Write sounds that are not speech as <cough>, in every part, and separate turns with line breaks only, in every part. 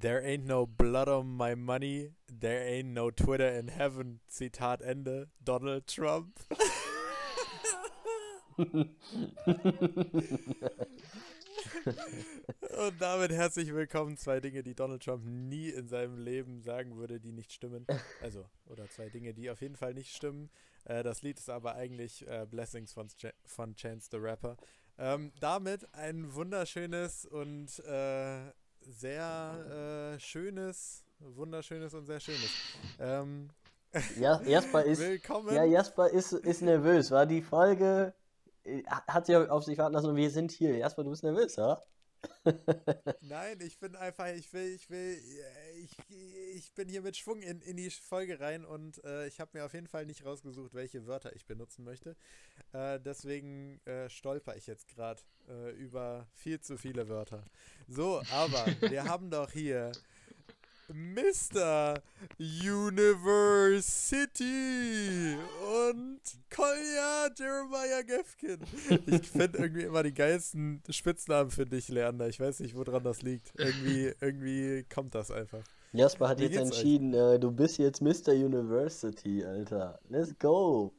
There ain't no blood on my money, there ain't no Twitter in heaven. Zitat Ende. Donald Trump. Und damit herzlich willkommen. Zwei Dinge, die Donald Trump nie in seinem Leben sagen würde, die nicht stimmen. Also, oder zwei Dinge, die auf jeden Fall nicht stimmen. Äh, das Lied ist aber eigentlich äh, Blessings von, Ch von Chance the Rapper. Ähm, damit ein wunderschönes und äh, sehr äh, schönes, wunderschönes und sehr schönes. Ähm, <laughs>
ja, Jasper ist,
Willkommen.
ja, Jasper ist, ist nervös, war die Folge, äh, hat sie auf sich warten lassen und wir sind hier. Jasper, du bist nervös, ja? <laughs>
Nein, ich bin einfach, ich will, ich will, äh, ich, ich bin hier mit Schwung in, in die Folge rein und äh, ich habe mir auf jeden Fall nicht rausgesucht, welche Wörter ich benutzen möchte. Äh, deswegen äh, stolper ich jetzt gerade äh, über viel zu viele Wörter. So, aber wir <laughs> haben doch hier Mr. University und Kolja Jeremiah Gefkin. Ich finde irgendwie immer die geilsten Spitznamen für dich, Leander. Ich weiß nicht, woran das liegt. Irgendwie, irgendwie kommt das einfach.
Jasper hat
Wie
jetzt
geht's euch?
entschieden, äh, du bist jetzt Mr. University, Alter. Let's go.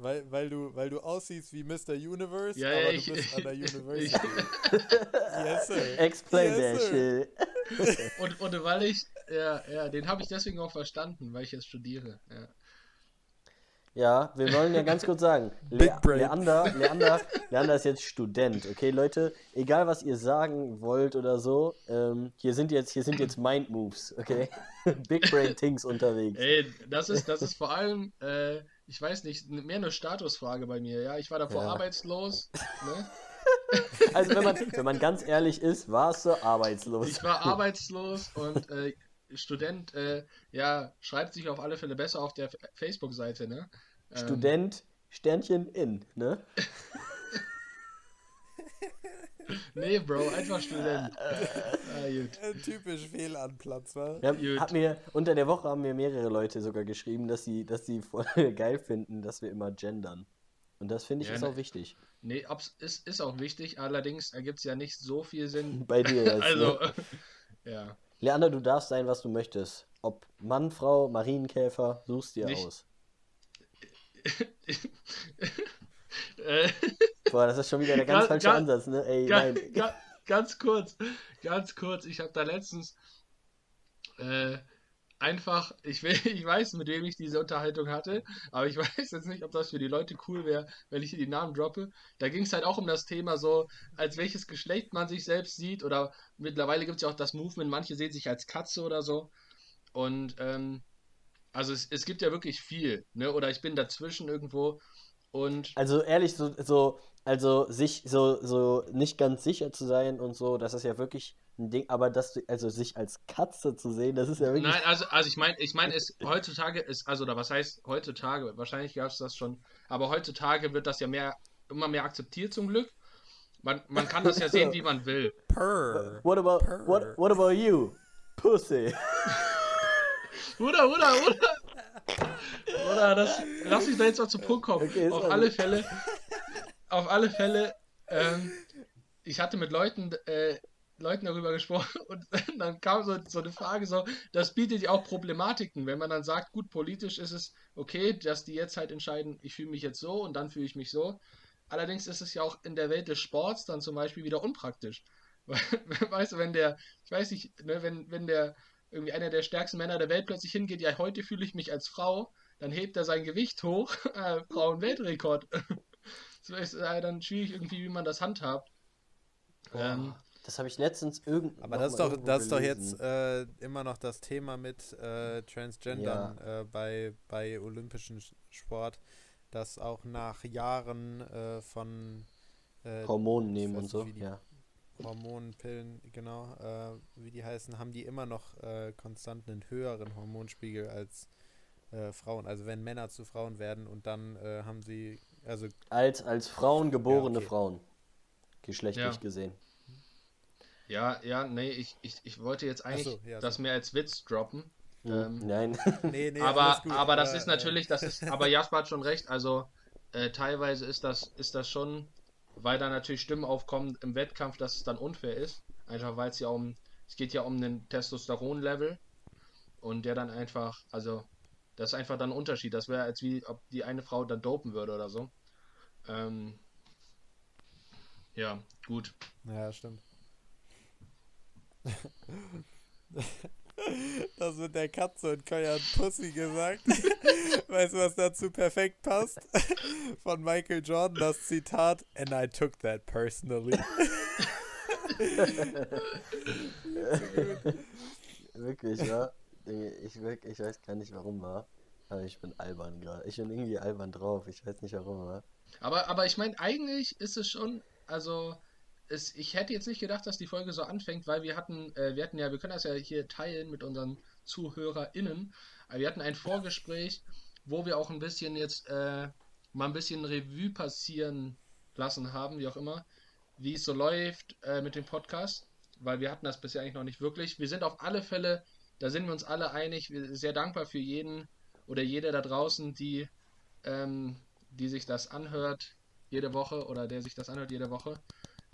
Weil, weil, du, weil du aussiehst wie Mr. Universe,
Ja,
aber
ja,
du
ich-
bist an der <laughs>
ich-
University. yes, sir.
Explain
Yes,
that
sir.
shit. <laughs>
Und, und weil ich, ja, ja, den habe ich deswegen auch verstanden, weil ich jetzt studiere. Ja.
Ja, wir wollen ja ganz kurz sagen, <laughs> Le. Leander, Leander, Leander ist jetzt Student, okay, Leute, egal was ihr sagen wollt oder so, ähm, hier sind jetzt, hier sind jetzt Mind Moves, okay? <laughs> Big Brain Things unterwegs.
Ey, das ist, das ist vor allem, äh, ich weiß nicht, mehr eine Statusfrage bei mir, ja. Ich war davor
Ja.
arbeitslos, ne? <laughs>
Also wenn man, wenn man ganz ehrlich ist, warst du arbeitslos.
Ich war arbeitslos und äh, Student, äh, ja, schreibt sich auf alle Fälle besser auf der Facebook-Seite, ne? Ähm,
Student, Sternchen in, ne? <laughs>
Nee, Bro, einfach Student. <laughs> ah, gut.
Ein typisch Fehlanplatz, wa?
Ja, hat mir, unter der Woche haben mir mehrere Leute sogar geschrieben, dass sie, dass sie voll geil finden, dass wir immer gendern. Und das finde ich
Ja,
ist
ne-
auch wichtig.
Nee, ob's, ist, ist auch wichtig, allerdings ergibt es ja nicht so viel Sinn. <laughs>
Bei dir jetzt. <laughs>
Also,
ne? <laughs>
ja.
Leander, du darfst sein, was du möchtest. Ob Mann, Frau, Marienkäfer, suchst dir
Nicht-
aus.
äh,
Boah, das ist schon wieder der ganz
Ga-
falsche
ga-
Ansatz, ne? Ey,
ga,
nein.
ga, ganz kurz, ganz kurz. Ich habe da letztens äh, einfach, ich, will, <laughs> ich weiß, mit wem ich diese Unterhaltung hatte, aber ich <laughs> weiß jetzt nicht, ob das für die Leute cool wäre, wenn ich hier die Namen droppe. Da ging es halt auch um das Thema so, als welches Geschlecht man sich selbst sieht oder mittlerweile gibt es ja auch das Movement, manche sehen sich als Katze oder so. Und ähm, also es, es gibt ja wirklich viel, ne? Oder ich bin dazwischen irgendwo und
Also ehrlich, so, so, also sich so, so nicht ganz sicher zu sein und so, das ist ja wirklich ein Ding, aber dass du, also sich als Katze zu sehen, das ist ja wirklich.
Nein, also, also ich meine, ich meine, es heutzutage ist, also, oder was heißt heutzutage? Wahrscheinlich gab es das schon, aber heutzutage wird das ja mehr, immer mehr akzeptiert zum Glück. Man, man kann das ja <laughs> sehen, wie man will.
Purr.
What about,
Purr.
what, what about you? Pussy. <laughs>
Oder, oder, oder. Oder das, lass mich da jetzt mal zum Punkt kommen.
Okay,
auf alle Fälle, auf alle Fälle, ähm, ich hatte mit Leuten, äh, Leuten darüber gesprochen und <laughs> dann kam so, so eine Frage so, das bietet ja auch Problematiken, wenn man dann sagt, gut, politisch ist es okay, dass die jetzt halt entscheiden, ich fühle mich jetzt so und dann fühle ich mich so. Allerdings ist es ja auch in der Welt des Sports dann zum Beispiel wieder unpraktisch. <laughs> Weil, Weißt du, wenn der, ich weiß nicht, ne, wenn, wenn der irgendwie einer der stärksten Männer der Welt plötzlich hingeht, ja, heute fühle ich mich als Frau, dann hebt er sein Gewicht hoch, <laughs> äh, Frauenweltrekord. Ist äh, dann schwierig irgendwie, wie man das handhabt. Ähm,
Das habe ich letztens irgend.
Aber das ist
mal
doch, das ist doch jetzt äh, immer noch das Thema mit äh, Transgendern äh, bei, bei olympischen Sch- Sport, dass auch nach Jahren äh, von äh,
Hormonen nehmen
weiß
und so.
die
Ja.
Hormonpillen, genau, äh, wie die heißen, haben die immer noch äh, konstant einen höheren Hormonspiegel als äh, Frauen. Also wenn Männer zu Frauen werden und dann äh, haben sie, also
Als, als Frauen geborene
okay.
Frauen. Geschlechtlich
Ja.
gesehen.
ja, ja, nee, ich, ich, ich wollte jetzt eigentlich
so, ja,
das
so.
mehr als Witz droppen. Ähm,
Nein. <laughs>
nee, nee,
aber,
gut,
aber das
äh,
ist natürlich, das ist, aber Jasper hat schon recht, also äh, teilweise ist das, ist das schon, weil da natürlich Stimmen aufkommen im Wettkampf, dass es dann unfair ist. Einfach weil es ja um es geht ja um einen Testosteron-Level und der dann einfach, also das ist einfach dann ein Unterschied. Das wäre als wie, ob die eine Frau dann dopen würde oder so. Ähm, ja, gut.
Ja, stimmt. Das mit der Katze und Koya hat Pussy gesagt. weißt du, was dazu perfekt passt? Von Michael Jordan das Zitat: And I took that personally.
Wirklich, ja. Ich, wirk- ich weiß gar nicht warum war. Aber ich bin albern gerade. Ich bin irgendwie albern drauf. Ich weiß nicht warum war.
Aber, aber ich meine, eigentlich ist es schon, also es, ich hätte jetzt nicht gedacht, dass die Folge so anfängt, weil wir hatten, äh, wir hatten ja, wir können das ja hier teilen mit unseren ZuhörerInnen. Wir hatten ein Vorgespräch, wo wir auch ein bisschen jetzt äh, mal ein bisschen Revue passieren lassen haben, wie auch immer, wie es so läuft äh, mit dem Podcast, weil wir hatten das bisher eigentlich noch nicht wirklich. Wir sind auf alle Fälle, da sind wir uns alle einig, sehr dankbar für jeden oder jede da draußen, die, ähm, die sich das anhört jede Woche oder der sich das anhört jede Woche.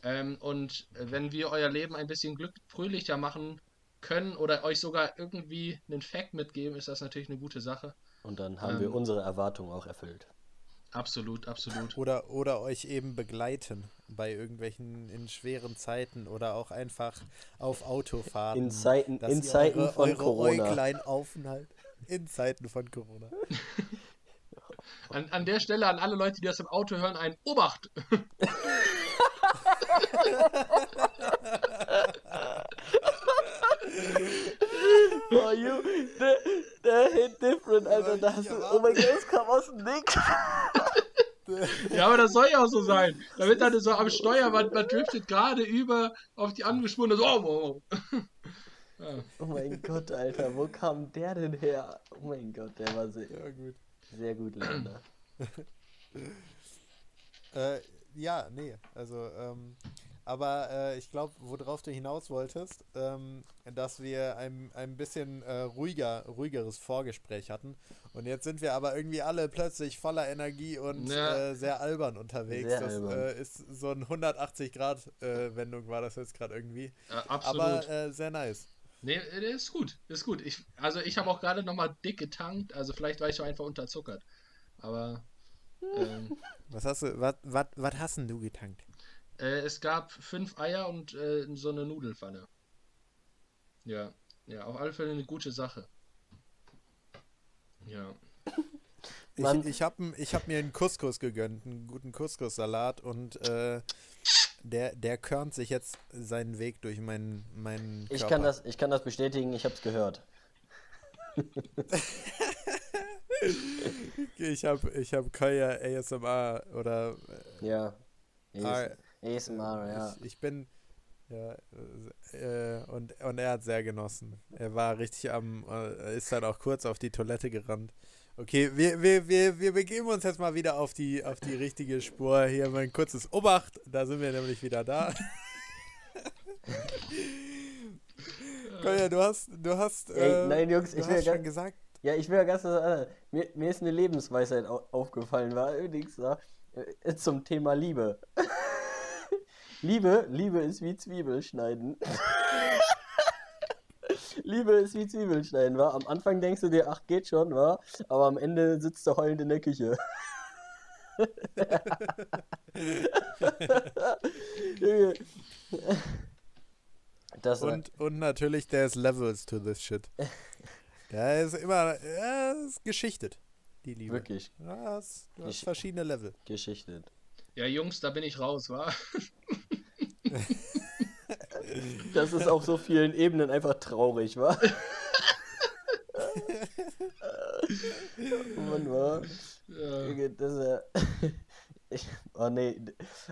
Ähm, und wenn wir euer Leben ein bisschen glück fröhlicher machen können oder euch sogar irgendwie einen Fact mitgeben, ist das natürlich eine gute Sache.
Und dann haben wir
Ähm.
unsere Erwartungen auch erfüllt.
Absolut, absolut.
Oder, oder euch eben begleiten bei irgendwelchen in schweren Zeiten oder auch einfach auf Autofahrten.
In Zeiten,
dass
in
ihr
Zeiten
eure,
von
eure
Corona.
Äuglein aufhalten. In Zeiten von Corona. <laughs>
An, an der Stelle an alle Leute, die das im Auto hören, ein Obacht! <laughs>
Oh, you, der, der hit different, Alter. Da hast du,
nicht
oh mein Gott, es kam aus dem Nix. <laughs>
Ja, aber das soll ja auch so sein. Da wird dann so am Steuer, man, man driftet gerade über auf die angeschwungene, so, oh, oh, oh. Ja.
Oh mein Gott, Alter, wo kam der denn her? Oh mein Gott, der war sehr,
Ja, gut.
Sehr gut, Länder. <clears throat>
Äh, ja, nee, also, ähm, aber äh, ich glaube, worauf du hinaus wolltest, ähm, dass wir ein, ein bisschen äh, ruhiger, ruhigeres Vorgespräch hatten. Und jetzt sind wir aber irgendwie alle plötzlich voller Energie und
Ja.
äh, sehr albern unterwegs.
Sehr
das
albern.
Äh, ist so ein 180-Grad-Wendung war das jetzt gerade irgendwie.
Äh, absolut.
Aber äh, sehr nice.
Nee, äh, ist gut, ist gut. Ich, also ich habe auch gerade nochmal dick getankt, also vielleicht war ich auch einfach unterzuckert. Aber ähm, <laughs>
Was hast du, was, was, was hast denn du getankt?
äh, es gab fünf Eier und äh, so eine Nudelfanne. Ja, ja, auf alle Fälle eine gute Sache. Ja.
Ich, ich habe ich hab mir einen Couscous gegönnt, einen guten Couscous-Salat und äh, der, der körnt sich jetzt seinen Weg durch meinen, meinen
Ich
Körper.
kann, das, ich kann das bestätigen, ich hab's gehört.
Ich <laughs> habe ich hab Koya ASMR oder
Ja.
Ah,
AS ASMR, ja.
ich, ich bin ja äh, und, und er hat sehr genossen. Er war richtig am, äh, ist dann auch kurz auf die Toilette gerannt. Okay, wir, wir, wir, wir begeben uns jetzt mal wieder auf die, auf die richtige Spur. Hier mal ein kurzes Obacht, da sind wir nämlich wieder da. <laughs> Koya, du hast, du hast,
Ey,
äh,
nein, Jungs,
du
ich will
hast
ja
schon gesagt,
Ja, ich will ja ganz was anderes. Mir, mir ist eine Lebensweisheit au aufgefallen, war übrigens da, äh, zum Thema Liebe. <laughs> Liebe, Liebe ist wie Zwiebel schneiden. <laughs> Liebe ist wie Zwiebel schneiden, war. Am Anfang denkst du dir, ach, geht schon, war. Aber am Ende sitzt du heulend in der Küche. <laughs> Das
Und, und natürlich, there's levels to this shit. Da ist immer, ja, ist geschichtet, die Liebe.
wirklich
Ja, es, du hast verschiedene Level.
Geschichte.
Ja, Jungs, da bin ich raus, wa? <laughs>
Das ist auf so vielen Ebenen einfach traurig, wa? oh Mann, wa?
Ja.
Das ist ja. <laughs> Ich, oh nee.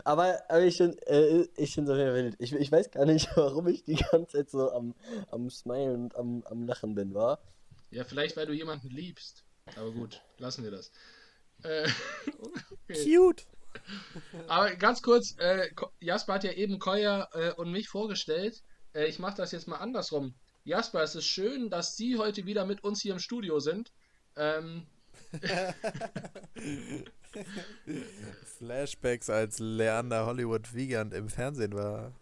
Aber, aber ich finde äh, ich jeden Fall wild. Ich, ich weiß gar nicht, <laughs> warum ich die ganze Zeit so am, am Smilen und am, am Lachen bin, wa?
ja, vielleicht weil du jemanden liebst. Aber gut, lassen wir das. Äh, <laughs> okay.
Cute. <laughs>
Aber ganz kurz, äh, Jasper hat ja eben Koya äh, und mich vorgestellt. Äh, ich mache das jetzt mal andersrum. Jasper, es ist schön, dass Sie heute wieder mit uns hier im Studio sind. Ähm, <laughs>
Flashbacks als Leander Hollywood Wiegand im Fernsehen war.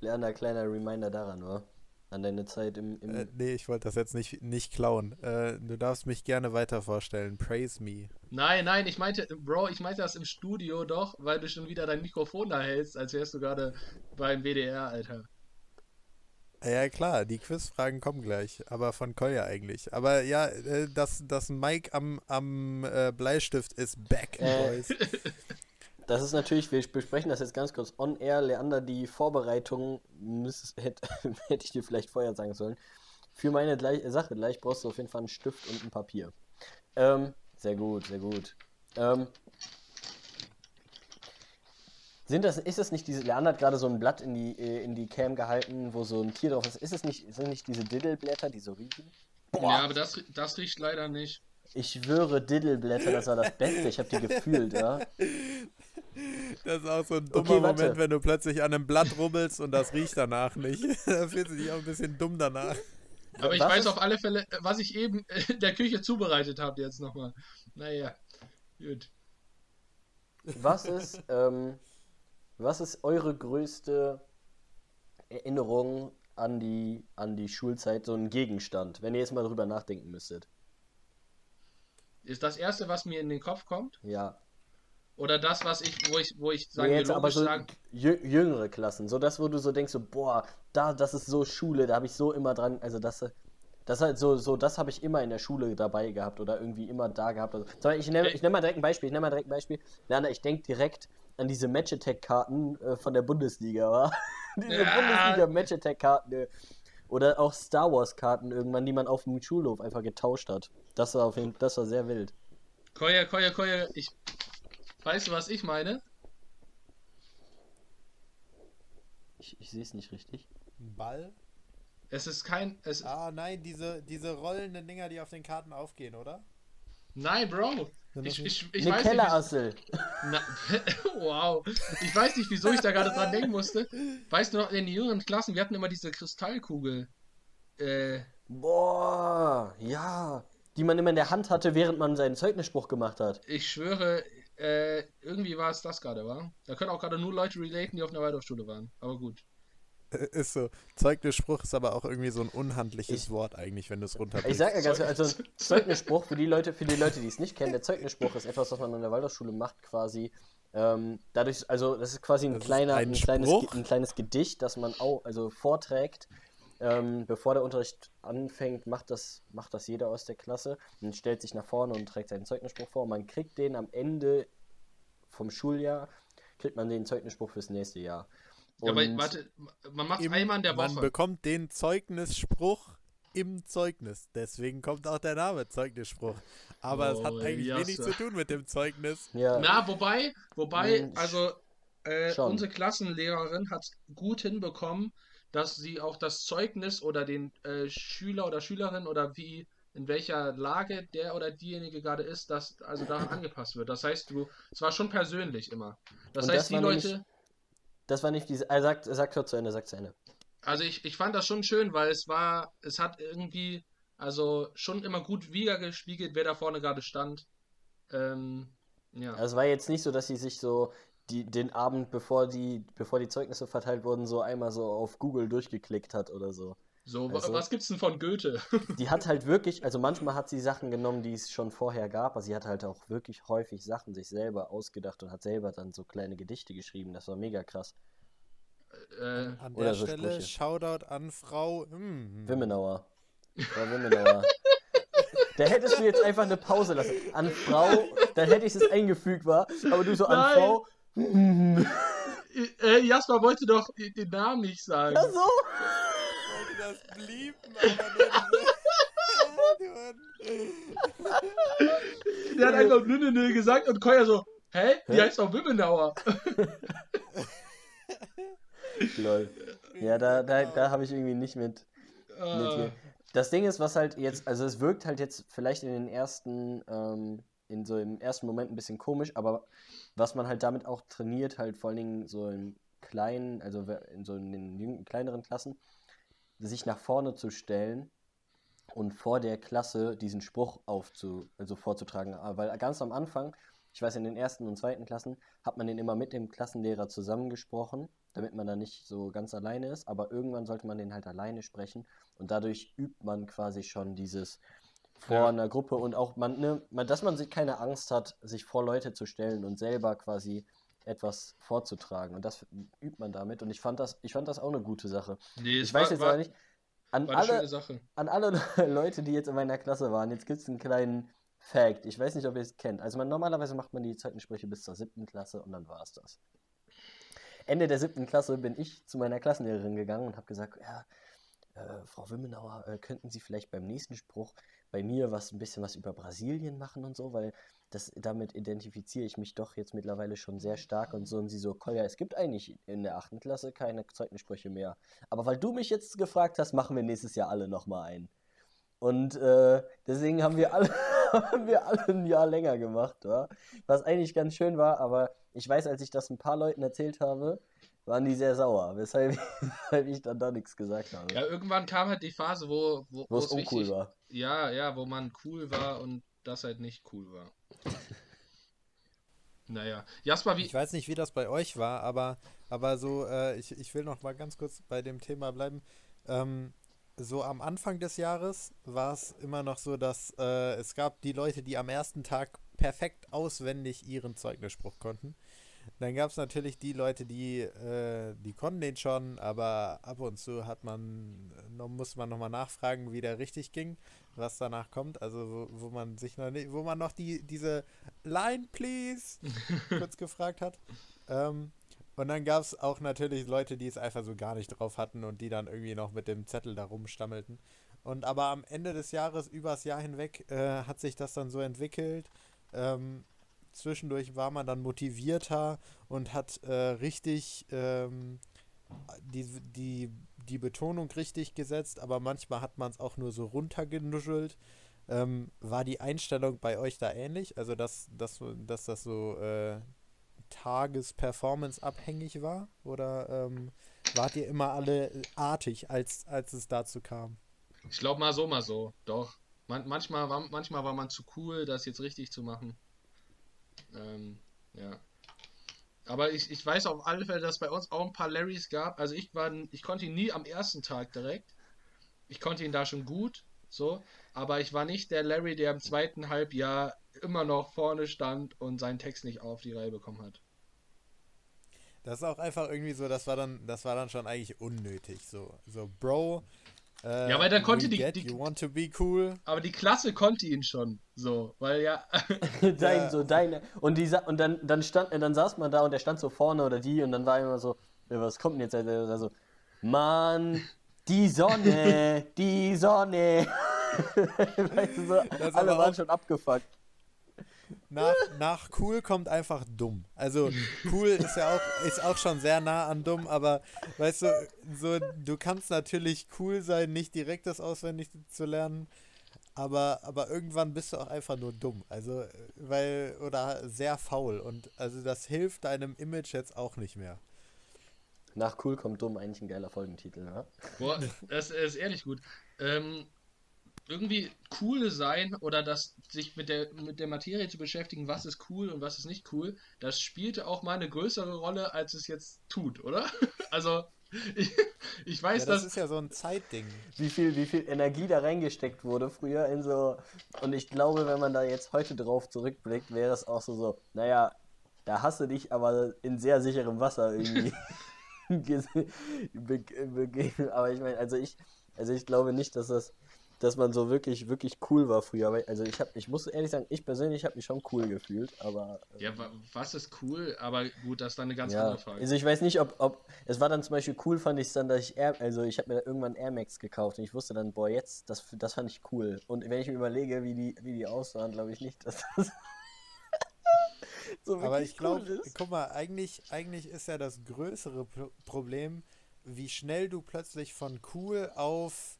Lerner, kleiner Reminder daran, oder? An deine Zeit im. im
Äh, nee, ich wollte das jetzt nicht, nicht klauen. Äh, du darfst mich gerne weiter vorstellen. Praise me.
Nein, nein, ich meinte, Bro, ich meinte das im Studio doch, weil du schon wieder dein Mikrofon da hältst, als wärst du gerade beim WDR, Alter.
Ja, klar, die Quizfragen kommen gleich, aber von Kolja eigentlich. Aber ja, äh, das, das Mic am, am äh, Bleistift ist back,
Äh.
boys. <laughs>
Das ist natürlich, wir besprechen das jetzt ganz kurz on air. Leander, die Vorbereitung hätte, <laughs> hätte ich dir vielleicht vorher sagen sollen. Für meine gleich, Sache gleich brauchst du auf jeden Fall einen Stift und ein Papier. Ähm, sehr gut, sehr gut. Ähm, sind das, ist es nicht diese, Leander hat gerade so ein Blatt in die, äh, in die Cam gehalten, wo so ein Tier drauf ist. Ist es nicht, sind nicht diese Diddleblätter, die so riechen?
Ja, aber das, das riecht leider nicht.
Ich schwöre, Diddleblätter, das war das Beste. Ich habe die gefühlt, ja. <laughs>
Das ist auch so ein dummer
Okay.
Moment, wenn du plötzlich an einem Blatt rubbelst und das riecht danach nicht. <laughs> da fühlst du dich auch ein bisschen dumm danach.
Aber ich
Was
weiß
ist-
auf alle Fälle, was ich eben in <laughs> der Küche zubereitet habe jetzt nochmal. Naja, gut.
Was ist, ähm, was ist eure größte Erinnerung an die, an die Schulzeit, so ein Gegenstand, wenn ihr jetzt mal drüber nachdenken müsstet?
Ist das erste, was mir in den Kopf kommt?
Ja.
Oder das, was ich, wo ich, wo ich sagen
Nee, jetzt aber so
sagen,
jü jüngere Klassen, so das, wo du so denkst, so, boah, da, das ist so Schule, da habe ich so immer dran, also das, das halt so, so, das habe ich immer in der Schule dabei gehabt oder irgendwie immer da gehabt. Also, ich nenne ich nenn mal direkt ein Beispiel, ich nenne mal direkt ein Beispiel. Lerner, ich denke direkt an diese Match Attack Karten äh, von der Bundesliga, wa? <laughs> diese
Ja.
Bundesliga Match Attack Karten. Äh, oder auch Star Wars Karten irgendwann, die man auf dem Schulhof einfach getauscht hat. Das war auf jeden das war sehr wild.
Koya, Koya, Koya, ich. Weißt du, was ich meine?
Ich, ich sehe es nicht richtig.
Ein Ball?
Es ist kein. Es,
Ah, nein, diese, diese rollenden Dinger, die auf den Karten aufgehen, oder?
Nein, Bro. Ich, ich, ich
Eine Kellerassel. <laughs>
Wow. Ich weiß nicht, wieso ich da gerade dran denken musste. Weißt du noch, in den jüngeren Klassen, wir hatten immer diese Kristallkugel. Äh,
Boah, ja. Die man immer in der Hand hatte, während man seinen Zeugnisspruch gemacht hat.
ich schwöre, äh, irgendwie war es das gerade, war? Da können auch gerade nur Leute relaten, die auf einer Waldorfschule waren. Aber gut. <laughs>
Ist so. Zeugnisspruch ist aber auch irgendwie so ein unhandliches
Ich-
Wort eigentlich, wenn du es runterbrichst.
Ich sag ja ganz also ein Zeugnisspruch für die Leute, für die Leute, die es nicht kennen, der Zeugnisspruch ist etwas, was man an der Waldorfschule macht, quasi. Ähm, dadurch, also das ist quasi ein
Das
kleiner,
ein
ein, kleines, ein kleines Gedicht, das man auch, also vorträgt. Ähm, bevor der Unterricht anfängt, macht das, macht das jeder aus der Klasse und stellt sich nach vorne und trägt seinen Zeugnisspruch vor. Und man kriegt den am Ende vom Schuljahr, kriegt man den Zeugnisspruch fürs nächste Jahr.
Ja, aber
Und-
warte, man macht
Im-
einmal in der
Man
Woche.
bekommt den Zeugnisspruch im Zeugnis. Deswegen kommt auch der Name Zeugnisspruch. Aber es hat
Oh,
eigentlich
Jasse.
wenig zu tun mit dem Zeugnis.
ja,
Na, wobei, wobei, also äh, unsere Klassenlehrerin hat gut hinbekommen, dass sie auch das Zeugnis oder den äh, Schüler oder Schülerin oder wie in welcher Lage der oder diejenige gerade ist, dass also daran angepasst wird. Das heißt, du, es war schon persönlich immer. Das
Und
heißt,
das
die
war nämlich-
Leute,
das war nicht diese. Er sagt, er sagt kurz zu Ende, sagt zu Ende.
also ich, ich fand das schon schön, weil es war, es hat irgendwie, also schon immer gut wiedergespiegelt, wer da vorne gerade stand. Ähm, ja.
Also es war jetzt nicht so, dass sie sich so die, den Abend, bevor die, bevor die Zeugnisse verteilt wurden, so einmal so auf Google durchgeklickt hat oder so.
So,
also-
was gibt's denn von Goethe?
Die hat halt wirklich, also manchmal hat sie Sachen genommen, die es schon vorher gab, aber sie hat halt auch wirklich häufig Sachen sich selber ausgedacht und hat selber dann so kleine Gedichte geschrieben. Das war mega krass.
äh,
An der
so
Stelle
Sprüche.
Shoutout an Frau. Hm,
Wimmenauer. Frau Wimmenauer. Da hättest du jetzt einfach eine Pause lassen. An Frau, dann hätte ich es eingefügt, war. Aber du so an
Nein.
Frau.
Äh, Jasper wollte doch den Namen nicht sagen.
Ja, so.
wollte das bliepen, aber
Der hat einfach Nünne gesagt und Koya so, hä? Die
Hä?
heißt doch Wimmenauer. <laughs>
Lol. Ja, da, da, da habe ich irgendwie nicht mit. mit hier. Das Ding ist, was halt jetzt, also es wirkt halt jetzt vielleicht in den ersten, ähm, in so im ersten Moment ein bisschen komisch, aber was man halt damit auch trainiert, halt vor allen Dingen so in kleinen, also in so in den kleineren Klassen, sich nach vorne zu stellen und vor der Klasse diesen Spruch aufzu, also vorzutragen. Aber Weil ganz am Anfang, ich weiß, in den ersten und zweiten Klassen, hat man den immer mit dem Klassenlehrer zusammengesprochen. damit man da nicht so ganz alleine ist. Aber irgendwann sollte man den halt alleine sprechen und dadurch übt man quasi schon dieses vor
Ja.
einer Gruppe und auch man, ne, man, dass man sich keine Angst hat, sich vor Leute zu stellen und selber quasi etwas vorzutragen. Und das übt man damit. Und ich fand das, ich fand das auch eine gute Sache.
Nee,
Ich weiß
war,
jetzt
war,
aber nicht. An alle, an alle <laughs> Leute, die jetzt in meiner Klasse waren, jetzt gibt es einen kleinen Fact. Ich weiß nicht, ob ihr es kennt. Also man, normalerweise macht man die Zeugensprüche bis zur siebten Klasse und dann war es das. Ende der siebten Klasse bin ich zu meiner Klassenlehrerin gegangen und habe gesagt, ja, äh, Frau Wimmenauer, äh, könnten Sie vielleicht beim nächsten Spruch bei mir was ein bisschen was über Brasilien machen und so, weil das, damit identifiziere ich mich doch jetzt mittlerweile schon sehr stark und so. Und sie so, Kolja, es gibt eigentlich in der achten Klasse keine Zeugensprüche mehr. Aber weil du mich jetzt gefragt hast, machen wir nächstes Jahr alle nochmal einen. Und äh, deswegen haben wir alle, <laughs> haben wir alle ein Jahr länger gemacht, wa? was eigentlich ganz schön war, aber ich weiß, als ich das ein paar Leuten erzählt habe, waren die sehr sauer, weshalb, <laughs> weshalb ich dann da nichts gesagt habe.
Ja, irgendwann kam halt die Phase, wo, wo,
wo es uncool
wichtig,
war.
Ja, ja, wo man cool war und das halt nicht cool war. <laughs> Naja. Jasper, wie.
Ich weiß nicht, wie das bei euch war, aber, aber so, äh, ich, ich will noch mal ganz kurz bei dem Thema bleiben. Ähm, so am Anfang des Jahres war es immer noch so, dass äh, es gab die Leute, die am ersten Tag perfekt auswendig ihren Zeugnisspruch konnten. Dann gab es natürlich die Leute, die, äh, die konnten den schon, aber ab und zu hat man, noch, muss man nochmal nachfragen, wie der richtig ging, was danach kommt. Also wo, wo man sich noch nicht, wo man noch die, diese Line, please, <laughs> kurz gefragt hat. Ähm, und dann gab es auch natürlich Leute, die es einfach so gar nicht drauf hatten und die dann irgendwie noch mit dem Zettel da rumstammelten. Und aber am Ende des Jahres, übers Jahr hinweg, äh, hat sich das dann so entwickelt. Ähm, zwischendurch war man dann motivierter und hat äh, richtig ähm, die, die, die Betonung richtig gesetzt, aber manchmal hat man es auch nur so runtergenuschelt. Ähm, war die Einstellung bei euch da ähnlich? Also, dass, dass, dass das so äh, Tages-Performance abhängig war? Oder ähm, wart ihr immer alle artig, als, als es dazu kam?
Ich glaube mal so, mal so. Doch. Man, manchmal, war, manchmal war man zu cool, das jetzt richtig zu machen. Ähm, ja. Aber ich, ich weiß auf alle Fälle, dass bei uns auch ein paar Larrys gab. Also ich war, ich konnte ihn nie am ersten Tag direkt. Ich konnte ihn da schon gut, so. Aber ich war nicht der Larry, der im zweiten Halbjahr immer noch vorne stand und seinen Text nicht auf die Reihe bekommen hat.
Das ist auch einfach irgendwie so, das war dann, das war dann schon eigentlich unnötig. So, so Bro. Äh,
Ja, weil dann konnte die-
get,
die-
You want to be cool?
Aber die Klasse konnte ihn schon, so, weil ja. <laughs>
Dein,
Ja.
so deine. Und, die, sa- und dann, dann, stand, dann saß man da und der stand so vorne oder die und dann war immer so, was kommt denn jetzt? Also, Mann, die Sonne, <laughs> die Sonne. <laughs> weißt du, so,
Das
alle waren
auch-
schon abgefuckt.
Nach, nach cool kommt einfach dumm. Also cool ist ja auch, ist auch schon sehr nah an dumm, aber weißt du, so, du kannst natürlich cool sein, nicht direkt das auswendig zu lernen, aber, aber irgendwann bist du auch einfach nur dumm. Also, weil, oder sehr faul. Und also das hilft deinem Image jetzt auch nicht mehr.
Nach cool kommt dumm eigentlich ein geiler Folgentitel, ne?
Boah, das ist ehrlich gut. Ähm, irgendwie cool sein oder das sich mit der mit der Materie zu beschäftigen, was ist cool und was ist nicht cool, das spielte auch mal eine größere Rolle, als es jetzt tut, oder? <laughs> Also ich, ich weiß,
Ja, das
dass
ist ja so ein Zeitding.
Wie viel, wie viel Energie da reingesteckt wurde früher in so. Und ich glaube, wenn man da jetzt heute drauf zurückblickt, wäre es auch so, so, naja, da hast du dich aber in sehr sicherem Wasser irgendwie <laughs> <laughs> ge- be- begeben. Aber ich meine, also ich, also ich glaube nicht, dass das, dass man so wirklich, wirklich cool war früher. Also ich habe, ich muss ehrlich sagen, ich persönlich habe mich schon cool gefühlt, aber. äh,
ja, wa- was ist cool, aber gut, das ist dann eine ganz
Ja,
andere Frage.
also ich weiß nicht, ob, ob, es war dann zum Beispiel cool, fand ich es dann, dass ich Air, also ich habe mir irgendwann Air Max gekauft und ich wusste dann, boah, jetzt, das, das fand ich cool. Und wenn ich mir überlege, wie die, wie die aussahen, glaube ich nicht, dass das <laughs> so
Aber ich glaube,
cool
guck mal, eigentlich, eigentlich ist ja das größere Pro Problem, wie schnell du plötzlich von cool auf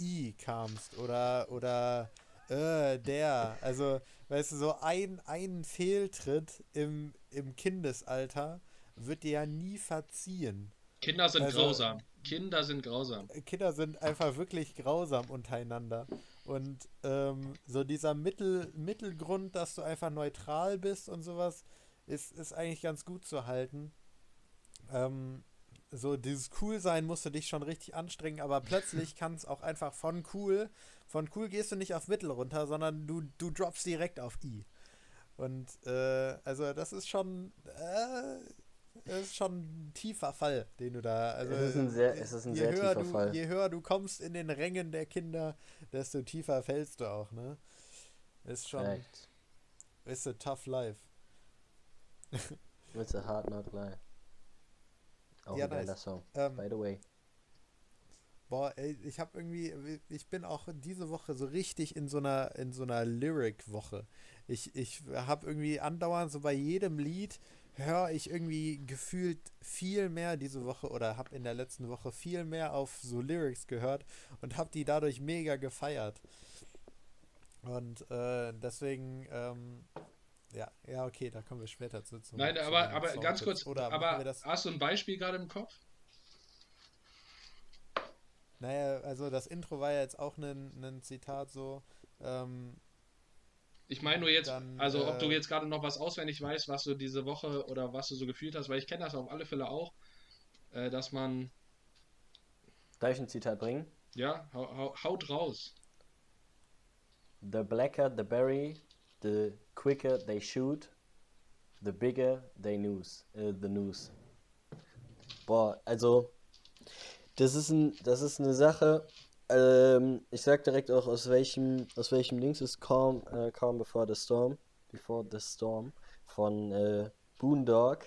I kamst oder oder äh, der. Also, weißt du, so ein, ein Fehltritt im, im Kindesalter wird dir ja nie verziehen.
Kinder sind
also-
grausam. Kinder sind grausam.
Kinder sind einfach wirklich grausam untereinander. Und ähm, so dieser Mittel, Mittelgrund, dass du einfach neutral bist und sowas, ist, ist eigentlich ganz gut zu halten. Ähm, so dieses cool sein musst du dich schon richtig anstrengen, aber plötzlich <laughs> kann es auch einfach von cool, von cool gehst du nicht auf Mittel runter, sondern du, du droppst direkt auf I. Und äh, also das ist schon, äh, das ist schon ein tiefer Fall, den du da. Also,
es ist ein sehr, es ist ein sehr tiefer
du,
Fall.
Je höher du kommst in den Rängen der Kinder, desto tiefer fällst du auch, ne? Ist schon.
Correct.
Ist a tough life.
It's a hard not lie. Auch
Ja,
ein geiler
nice.
Song.
Ähm,
By the way.
Boah, ey, ich habe irgendwie, ich bin auch diese Woche so richtig in so einer, in so einer Lyric-Woche. Ich, ich habe irgendwie andauernd so bei jedem Lied höre ich irgendwie gefühlt viel mehr diese Woche oder habe in der letzten Woche viel mehr auf so Lyrics gehört und habe die dadurch mega gefeiert. Und äh, deswegen, ähm, ja, ja, okay, da kommen wir später zu. zum-
Nein, aber,
den
aber ganz kurz,
Oder
aber
wir das?
hast du ein Beispiel gerade im Kopf?
Naja, also das Intro war ja jetzt auch ein, ein Zitat so. Ähm,
Ich meine nur jetzt,
Dann,
also ob du
äh,
jetzt gerade noch was auswendig weißt, was du diese Woche oder was du so gefühlt hast, weil ich kenne das auf alle Fälle auch, äh, dass man,
Darf ich ein Zitat bringen?
ja, hau, hau, haut raus.
The blacker the berry, the quicker they shoot, the bigger they news, äh, the news. Boah, also das ist ein, das ist eine Sache. Ähm, ich sag direkt auch aus welchem, aus welchem Dings ist Calm, äh, Calm Before the Storm, Before the Storm von äh, Boondog.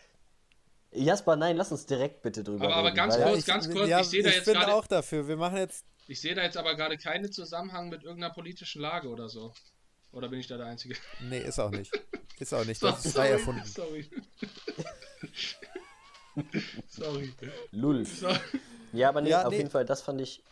Jasper, nein, lass uns direkt bitte drüber
Aber- aber
reden,
ganz
weil-
kurz,
ich,
ganz kurz,
ja,
ich sehe da jetzt
bin
gerade-
auch dafür. Wir machen jetzt.
Ich sehe da jetzt aber gerade keinen Zusammenhang mit irgendeiner politischen Lage oder so. Oder bin ich da der Einzige?
Nee, ist auch nicht. Ist auch nicht. Das ist frei erfunden.
Sorry. sorry.
Lull.
sorry.
Ja, aber nee,
Ja,
auf
nee.
jeden Fall, das fand ich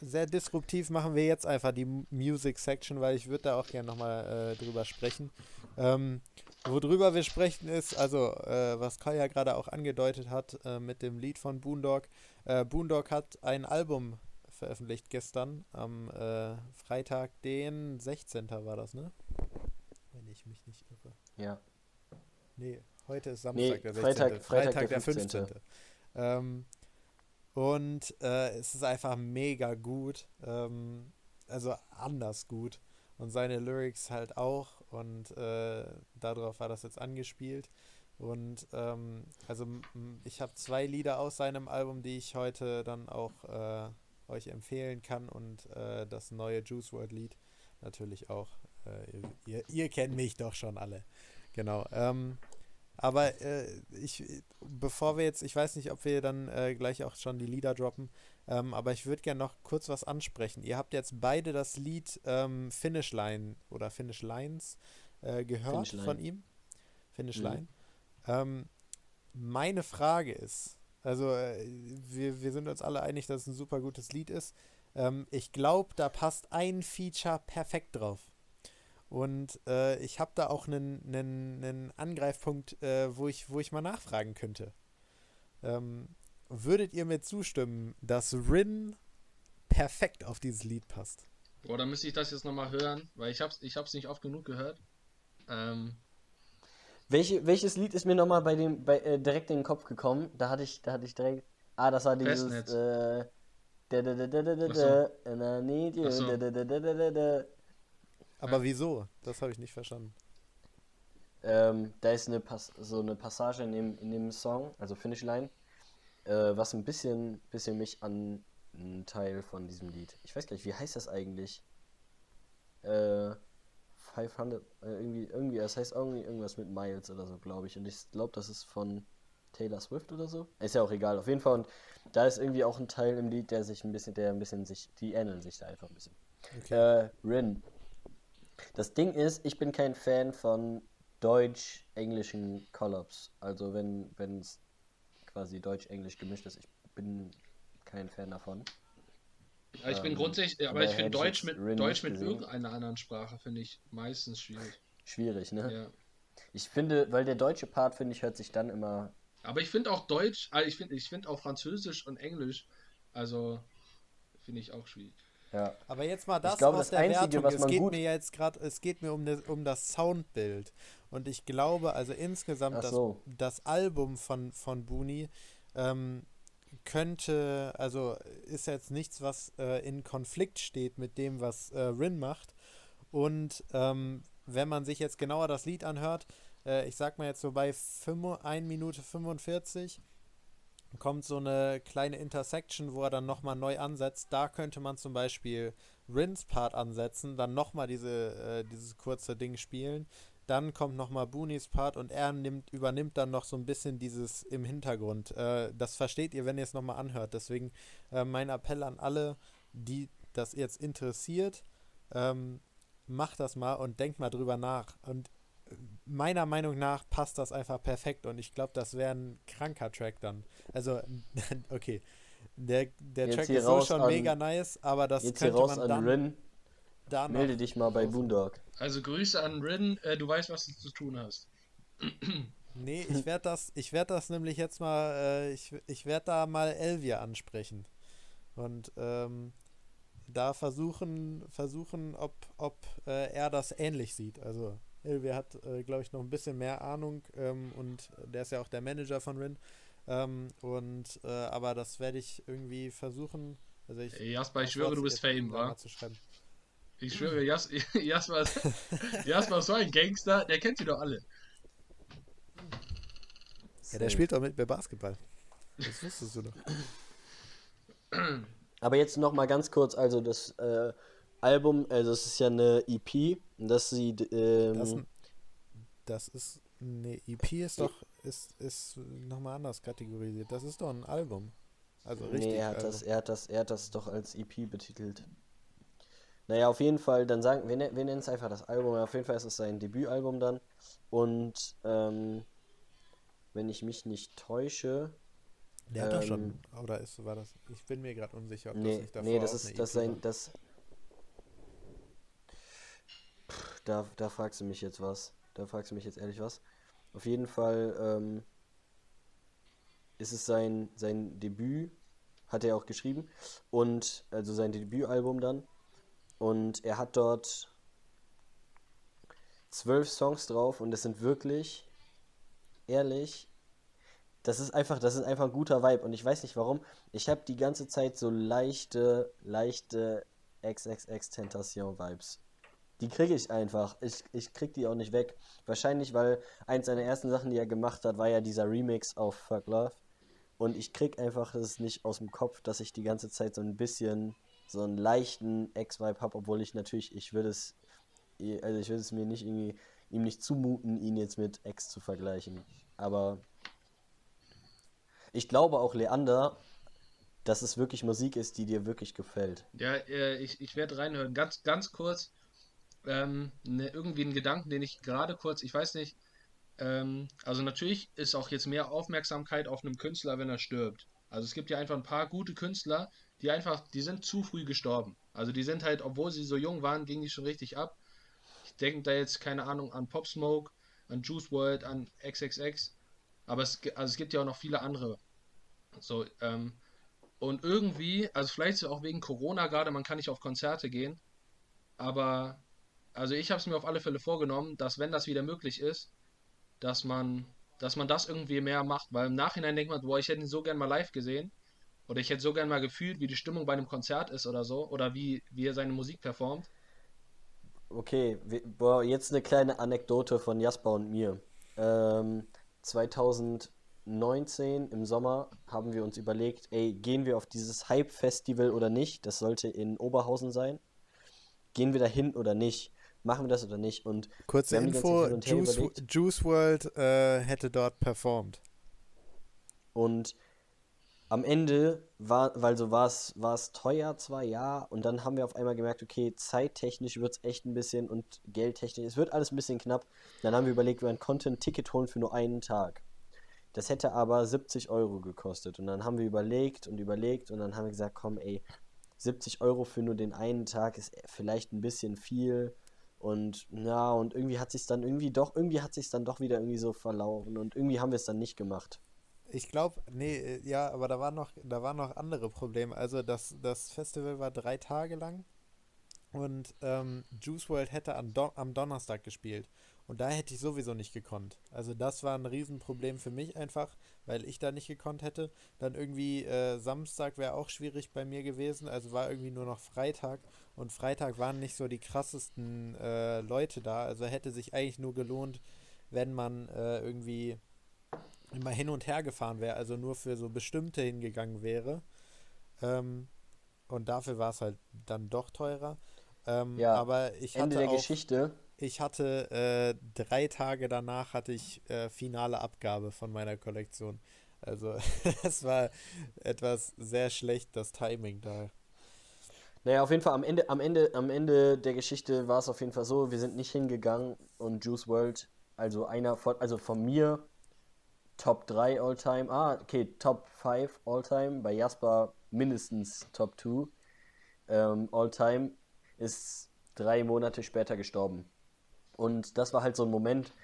Sehr disruptiv machen wir jetzt einfach die Music Section, weil ich würde da auch gerne nochmal äh, drüber sprechen. Ähm, worüber wir sprechen ist, also äh, was Kai ja gerade auch angedeutet hat äh, mit dem Lied von Boondog. Äh, Boondog hat ein Album veröffentlicht gestern am äh, Freitag, den 16. war das, ne? Wenn ich mich nicht irre.
ja.
Nee, heute ist
Nee,
Samstag, der 16.
Freitag- Freitag der
15. Ähm, und äh, es ist einfach mega gut. Ähm, also anders gut. Und seine Lyrics halt auch. Und äh, darauf war das jetzt angespielt. Und ähm, also ich habe zwei Lieder aus seinem Album, die ich heute dann auch äh, euch empfehlen kann. Und äh, das neue Juice World Lied natürlich auch. Äh, ihr, ihr, ihr kennt mich doch schon alle. Genau. Ähm, aber äh, ich, bevor wir jetzt, ich weiß nicht, ob wir dann äh, gleich auch schon die Lieder droppen, ähm, aber ich würde gerne noch kurz was ansprechen. Ihr habt jetzt beide das Lied ähm, Finish Line oder Finish Lines äh, gehört
Finish Line.
von ihm. Finish
Mhm.
Line. Ähm, meine Frage ist, also äh, wir, wir sind uns alle einig, dass es ein super gutes Lied ist. Ähm, ich glaube, da passt ein Feature perfekt drauf. Und äh, ich habe da auch einen, Angreifpunkt, äh, wo, ich, wo ich mal nachfragen könnte. Ähm, würdet ihr mir zustimmen, dass Rin perfekt auf dieses Lied passt?
Boah, dann müsste ich das jetzt nochmal hören, weil ich hab's, ich hab's nicht oft genug gehört. Ähm,
Welche, welches Lied ist mir nochmal bei dem bei, äh, direkt in den Kopf gekommen? Da hatte ich, da hatte ich direkt. Ah, das war dieses.
Festnetz.
Äh, da, da, da, da, da, da,
Ach so.
da, and I need you,
Ach so.
da, da, da, da, da, da, da.
Aber wieso? Das habe ich nicht verstanden.
Ähm, da ist eine Pas so eine Passage in dem, in dem Song, also Finish Line, äh, was ein bisschen, bisschen mich an einen Teil von diesem Lied. Ich weiß gar nicht, wie heißt das eigentlich? Äh, 500, äh, irgendwie, irgendwie, es heißt irgendwie irgendwas mit Miles oder so, glaube ich. Und ich glaube, das ist von Taylor Swift oder so. Ist ja auch egal, auf jeden Fall. Und da ist irgendwie auch ein Teil im Lied, der sich ein bisschen, der ein bisschen sich, die ähneln sich da einfach ein bisschen.
Okay.
Äh, Rin. Das Ding ist, ich bin kein Fan von deutsch-englischen Collabs. Also wenn wenn es quasi deutsch-englisch gemischt ist, ich bin kein Fan davon.
Aber ich bin
Ähm,
grundsätzlich, aber ich finde
ich
Deutsch mit
Rin
Deutsch mit
gesehen.
irgendeiner anderen Sprache finde ich meistens schwierig.
Schwierig, ne?
Ja.
Ich finde, weil der deutsche Part, finde ich, hört sich dann immer.
Aber ich finde auch Deutsch, also ich finde ich finde auch Französisch und Englisch, also finde ich auch schwierig.
Ja.
Aber jetzt mal das
glaube,
aus
das
der
Einzige,
Wertung.
was
es
man
geht
gut-
mir ja jetzt gerade, es geht mir um, das- um das Soundbild. Und ich glaube, also insgesamt
Ach
das,
so.
das Album von, von Booney ähm, könnte, also ist jetzt nichts, was äh, in Konflikt steht mit dem, was äh, Rin macht. Und ähm, wenn man sich jetzt genauer das Lied anhört, äh, ich sag mal jetzt so bei 1 Minute 45 kommt so eine kleine Intersection, wo er dann nochmal neu ansetzt. Da könnte man zum Beispiel Rins Part ansetzen, dann nochmal diese, äh, dieses kurze Ding spielen. Dann kommt nochmal Boonies Part und er nimmt, übernimmt dann noch so ein bisschen dieses im Hintergrund. Äh, das versteht ihr, wenn ihr es nochmal anhört. Deswegen äh, mein Appell an alle, die das jetzt interessiert, ähm, macht das mal und denkt mal drüber nach. Und meiner Meinung nach passt das einfach perfekt und ich glaube, das wäre ein kranker Track dann. Also, <laughs> okay. Der, der Track ist so schon mega nice, aber das
jetzt könnte man dann Rin, Melde dich mal bei Boondock.
Also Grüße an Rin, äh, du weißt, was du zu tun hast.
nee, ich werde das, ich werde das nämlich jetzt mal, äh, ich, ich werde da mal Elvia ansprechen. Und ähm, da versuchen, versuchen, ob, ob äh, er das ähnlich sieht. Also Elvia hat, äh, glaube ich, noch ein bisschen mehr Ahnung ähm, und der ist ja auch der Manager von Rin. Ähm, und äh, aber das werde ich irgendwie versuchen. Also ich,
Jasper, ich schwöre, du bist Fame, wa? Ich schwöre, Jas <laughs> Jasper, Jasper ist so ein Gangster, der kennt sie doch alle.
Ja, der spielt doch mit mir Basketball. Das wusstest du doch.
Aber jetzt noch mal ganz kurz, also das äh, Album, also es ist ja eine EP, dass sie ähm,
das, das, ist eine EP ist doch ist ist noch mal anders kategorisiert. Das ist doch ein Album. Also richtig.
Nee, er hat Album. das er hat das er hat das doch als EP betitelt. Naja, auf jeden Fall, dann sagen wir, ne, wir nennen es einfach das Album. Auf jeden Fall ist es sein Debütalbum dann. Und ähm, wenn ich mich nicht täusche.
Der hat ähm, doch schon, ähm, oder ist, war das? Ich bin mir gerade unsicher, ob
nee, das nicht davor Nee, das ist das sein, das. Pff, da, da fragst du mich jetzt was. Da fragst du mich jetzt ehrlich was. Auf jeden Fall ähm, ist es sein, sein Debüt, hat er auch geschrieben. Und also sein Debütalbum dann. Und er hat dort zwölf Songs drauf und es sind wirklich, ehrlich, das ist einfach, das ist einfach ein guter Vibe und ich weiß nicht warum. Ich habe die ganze Zeit so leichte, leichte XXX Tentation Vibes. Die kriege ich einfach. Ich, ich krieg die auch nicht weg. Wahrscheinlich, weil eins seiner ersten Sachen, die er gemacht hat, war ja dieser Remix auf Fuck Love. Und ich krieg einfach das nicht aus dem Kopf, dass ich die ganze Zeit so ein bisschen so einen leichten Ex-Vibe habe, obwohl ich natürlich, ich würde es, also ich würde es mir nicht irgendwie, ihm nicht zumuten, ihn jetzt mit Ex zu vergleichen. Aber ich glaube auch, Leander, dass es wirklich Musik ist, die dir wirklich gefällt.
Ja, äh, ich, ich werde reinhören. Ganz, ganz kurz, ähm, ne, irgendwie einen Gedanken, den ich gerade kurz, ich weiß nicht, ähm, also natürlich ist auch jetzt mehr Aufmerksamkeit auf einem Künstler, wenn er stirbt. Also es gibt ja einfach ein paar gute Künstler, die einfach, die sind zu früh gestorben. Also die sind halt, obwohl sie so jung waren, gingen die schon richtig ab. Ich denke da jetzt, keine Ahnung, an Pop Smoke, an Juice World, an XXX. Aber es, also es gibt ja auch noch viele andere. So, ähm, und irgendwie, also vielleicht auch wegen Corona gerade, man kann nicht auf Konzerte gehen. Aber, also ich habe es mir auf alle Fälle vorgenommen, dass wenn das wieder möglich ist, dass man, dass man das irgendwie mehr macht. Weil im Nachhinein denkt man, boah, ich hätte ihn so gern mal live gesehen. Oder ich hätte so gern mal gefühlt, wie die Stimmung bei einem Konzert ist oder so. Oder wie, wie er seine Musik performt.
Okay, boah, jetzt eine kleine Anekdote von Jasper und mir. Ähm, 2019 im Sommer haben wir uns überlegt, ey, gehen wir auf dieses Hype-Festival oder nicht? Das sollte in Oberhausen sein. Gehen wir da hin oder nicht? Machen wir das oder nicht? Und
kurze Info: Juice, Juice World äh, hätte dort performt.
Und am Ende war, weil so war es, war es teuer zwar, ja, und dann haben wir auf einmal gemerkt, okay, zeittechnisch wird es echt ein bisschen und geldtechnisch, es wird alles ein bisschen knapp. Dann haben wir überlegt, wir konnten ein Ticket holen für nur einen Tag. Das hätte aber 70 Euro gekostet. Und dann haben wir überlegt und überlegt und dann haben wir gesagt, komm, ey, 70 Euro für nur den einen Tag ist vielleicht ein bisschen viel. Und ja, und irgendwie hat sich dann irgendwie doch, irgendwie hat sich dann doch wieder irgendwie so verlaufen und irgendwie haben wir es dann nicht gemacht.
Ich glaube, nee, äh, ja, aber da waren noch, da waren noch andere Probleme. Also das, das Festival war drei Tage lang und ähm, Juice World hätte am, Don am Donnerstag gespielt. Und da hätte ich sowieso nicht gekonnt. Also das war ein Riesenproblem für mich einfach, weil ich da nicht gekonnt hätte. Dann irgendwie äh, Samstag wäre auch schwierig bei mir gewesen. Also war irgendwie nur noch Freitag. Und Freitag waren nicht so die krassesten äh, Leute da. Also hätte sich eigentlich nur gelohnt, wenn man äh, irgendwie immer hin und her gefahren wäre. Also nur für so bestimmte hingegangen wäre. Ähm, und dafür war es halt dann doch teurer. Ähm,
Ja,
aber ich
Ende
hatte
der
auch,
Geschichte.
ich hatte äh, drei Tage danach hatte ich äh, finale Abgabe von meiner Kollektion. Also <laughs> es war etwas sehr schlecht, das Timing da.
Naja, auf jeden Fall am Ende, am Ende, am Ende der Geschichte war es auf jeden Fall so, wir sind nicht hingegangen und Juice World, also einer von, also von mir Top 3 All-Time, ah, okay, Top 5 All-Time, bei Jasper mindestens Top 2 ähm, All-Time, ist drei Monate später gestorben. Und das war halt so ein Moment,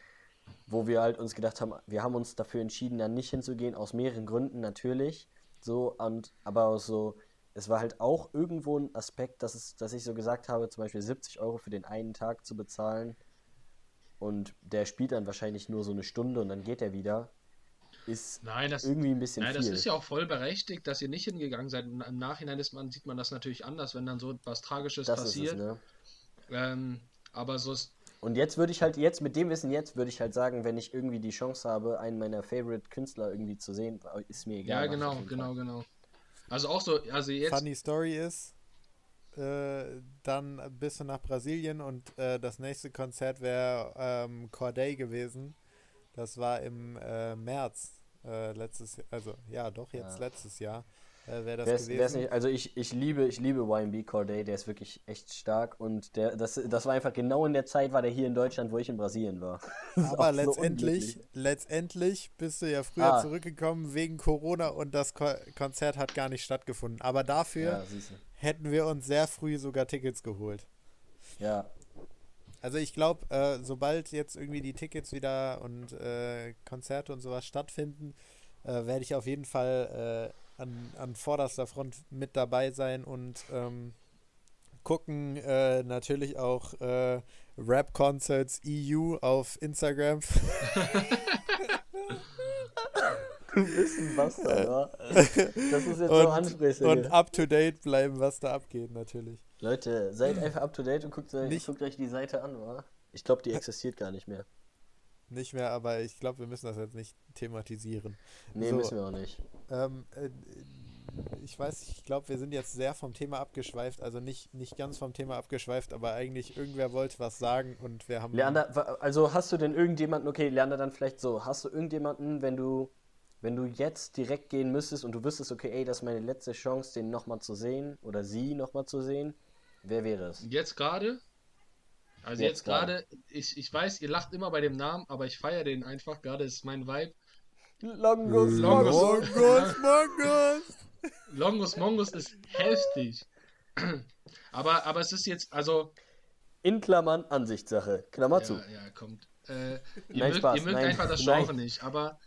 wo wir halt uns gedacht haben, wir haben uns dafür entschieden, dann nicht hinzugehen, aus mehreren Gründen natürlich. So, und aber auch so, es war halt auch irgendwo ein Aspekt, dass, es, dass ich so gesagt habe, zum Beispiel 70 Euro für den einen Tag zu bezahlen und der spielt dann wahrscheinlich nur so eine Stunde und dann geht er wieder, ist
Nein, das,
irgendwie ein bisschen
nein,
viel.
das ist ja auch voll berechtigt, dass ihr nicht hingegangen seid. Im Nachhinein ist man, sieht man das natürlich anders, wenn dann so etwas Tragisches
das ist
passiert.
es, ne?
ähm, aber so ist,
Und jetzt würde ich halt, jetzt mit dem Wissen jetzt, würde ich halt sagen, wenn ich irgendwie die Chance habe, einen meiner Favorite Künstler irgendwie zu sehen, ist mir egal.
ja, genau, genau,
Fall.
genau. Also auch so, also jetzt,
Funny Story ist, äh, dann bist du nach Brasilien und äh, das nächste Konzert wäre ähm, Corday gewesen. Das war im äh, März äh, letztes also ja doch jetzt
Ja.
letztes Jahr äh, wäre das
Wer ist,
gewesen.
wer ist nicht, also ich, ich liebe, ich liebe YMB Corday, der ist wirklich echt stark und der, das, das war einfach genau in der Zeit, war der hier in Deutschland, wo ich in Brasilien war. <laughs>
Aber
auch so
letztendlich, letztendlich bist du ja früher
Ah.
zurückgekommen wegen Corona und das Ko Konzert hat gar nicht stattgefunden. Aber dafür
Ja,
hätten wir uns sehr früh sogar Tickets geholt.
Ja,
Also ich glaube, äh, sobald jetzt irgendwie die Tickets wieder und äh, Konzerte und sowas stattfinden, äh, werde ich auf jeden Fall äh, an, an vorderster Front mit dabei sein und ähm, gucken äh, natürlich auch äh, Rap Concerts EU auf Instagram. <laughs>
du bist ein Bastard? <laughs> Das ist jetzt so
und,
ansprechend.
und up to date bleiben, was da abgeht natürlich.
Leute, seid einfach up to date und guckt, euch-
Nicht-
guckt euch die Seite an, wa? Ich glaube, die existiert gar nicht mehr.
Nicht mehr, aber ich glaube, wir müssen das jetzt nicht thematisieren.
Nee,
So.
müssen wir auch nicht.
Ähm, äh, ich weiß, ich glaube, wir sind jetzt sehr vom Thema abgeschweift, also nicht, nicht ganz vom Thema abgeschweift, aber eigentlich irgendwer wollte was sagen und wir haben.
Leander, also hast du denn irgendjemanden, okay, Leander dann vielleicht so, hast du irgendjemanden, wenn du, wenn du jetzt direkt gehen müsstest und du wüsstest, okay, ey, das ist meine letzte Chance, den nochmal zu sehen oder sie nochmal zu sehen, wer wäre es?
jetzt gerade, also
Jetzt
jetzt gerade, ich, ich weiß, ihr lacht immer bei dem Namen, aber ich feiere den einfach, gerade ist mein Vibe.
Longus,
Longus.
Mongus, Mongus!
Longus Mongus ist heftig. Aber, aber es ist jetzt, also,
In Klammern Ansichtssache. Klammer zu.
Ja, ja, kommt. Äh, ihr
Nein,
mögt,
Spaß,
ihr mögt
nein,
einfach das
nein.
Genre nicht, aber,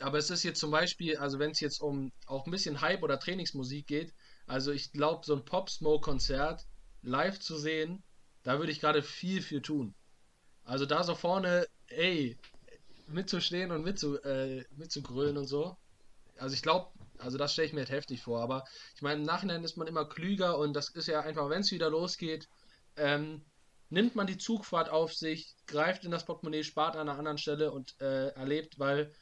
aber es ist jetzt zum Beispiel, also wenn es jetzt um auch ein bisschen Hype oder Trainingsmusik geht, also ich glaube, so ein Pop-Smoke-Konzert live zu sehen, da würde ich gerade viel für tun. Also da so vorne, ey, mitzustehen und mitzu, äh, mitzugrölen und so. Also ich glaube, also das stelle ich mir halt heftig vor, aber ich meine, im Nachhinein ist man immer klüger und das ist ja einfach, wenn es wieder losgeht, ähm, nimmt man die Zugfahrt auf sich, greift in das Portemonnaie, spart an einer anderen Stelle und äh, erlebt, weil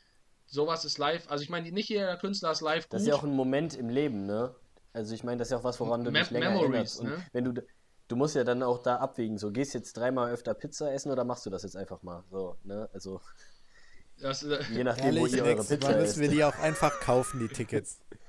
sowas ist live. Also ich meine, nicht jeder Künstler ist live
Das
gut.
ist ja auch ein Moment im Leben, ne? Also ich meine, das ist ja auch was, woran du
Mem-
dich länger
Memories,
erinnerst. Und
ne?
wenn du, du musst ja dann auch da abwägen, so gehst jetzt dreimal öfter Pizza essen oder machst du das jetzt einfach mal? So, ne? Also
das, äh,
je nachdem, wo
Ehrlich,
ihr eure Pizza
Mal
esst.
müssen wir die auch einfach kaufen, die Tickets. <laughs>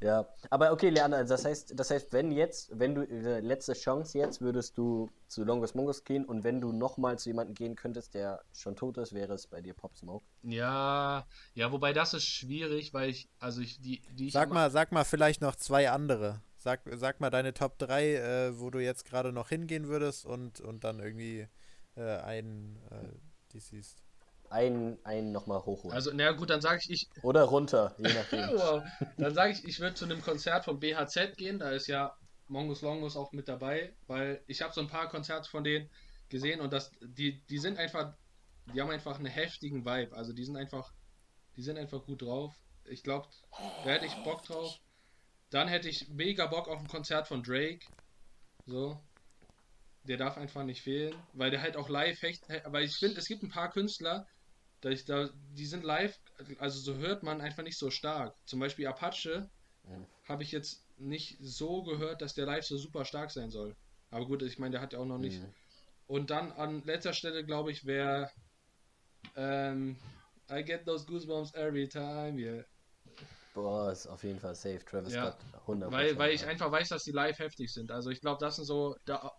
Ja, aber okay, Leander, das heißt, das heißt, wenn jetzt, wenn du äh, letzte Chance jetzt, würdest du zu Longus Mongus gehen und wenn du nochmal zu jemandem gehen könntest, der schon tot ist, wäre es bei dir Pop Smoke.
ja, ja, wobei das ist schwierig, weil ich, also ich, die, die ich
Sag
immer-
mal, sag mal vielleicht noch zwei andere. Sag, sag mal deine Top 3, äh, wo du jetzt gerade noch hingehen würdest und, und dann irgendwie äh, einen, äh, die siehst.
Einen, einen nochmal hochholen.
Also, na gut, dann sage ich, ich,
Oder runter, je nachdem. <laughs>
wow. dann sage ich, ich würde zu einem Konzert von BHZ gehen, da ist ja Mongus Longus auch mit dabei, weil ich habe so ein paar Konzerte von denen gesehen und das, die, die sind einfach die haben einfach einen heftigen Vibe. Also die sind einfach, die sind einfach gut drauf. Ich glaube, da hätte ich Bock drauf. Dann hätte ich mega Bock auf ein Konzert von Drake. So. Der darf einfach nicht fehlen, weil der halt auch live echt, weil ich finde, es gibt ein paar Künstler, da ich da, die sind live, also so hört man einfach nicht so stark. Zum Beispiel Apache
Mhm.
habe ich jetzt nicht so gehört, dass der live so super stark sein soll. Aber gut, ich meine, der hat ja auch noch nicht.
Mhm.
Und dann an letzter Stelle, glaube ich, wäre ähm, I get those goosebumps every time, yeah.
Boah, ist auf jeden Fall safe. Travis
Ja,
Scott 100%.
Weil, weil ich einfach weiß, dass die live heftig sind. Also ich glaube, das sind so. Da,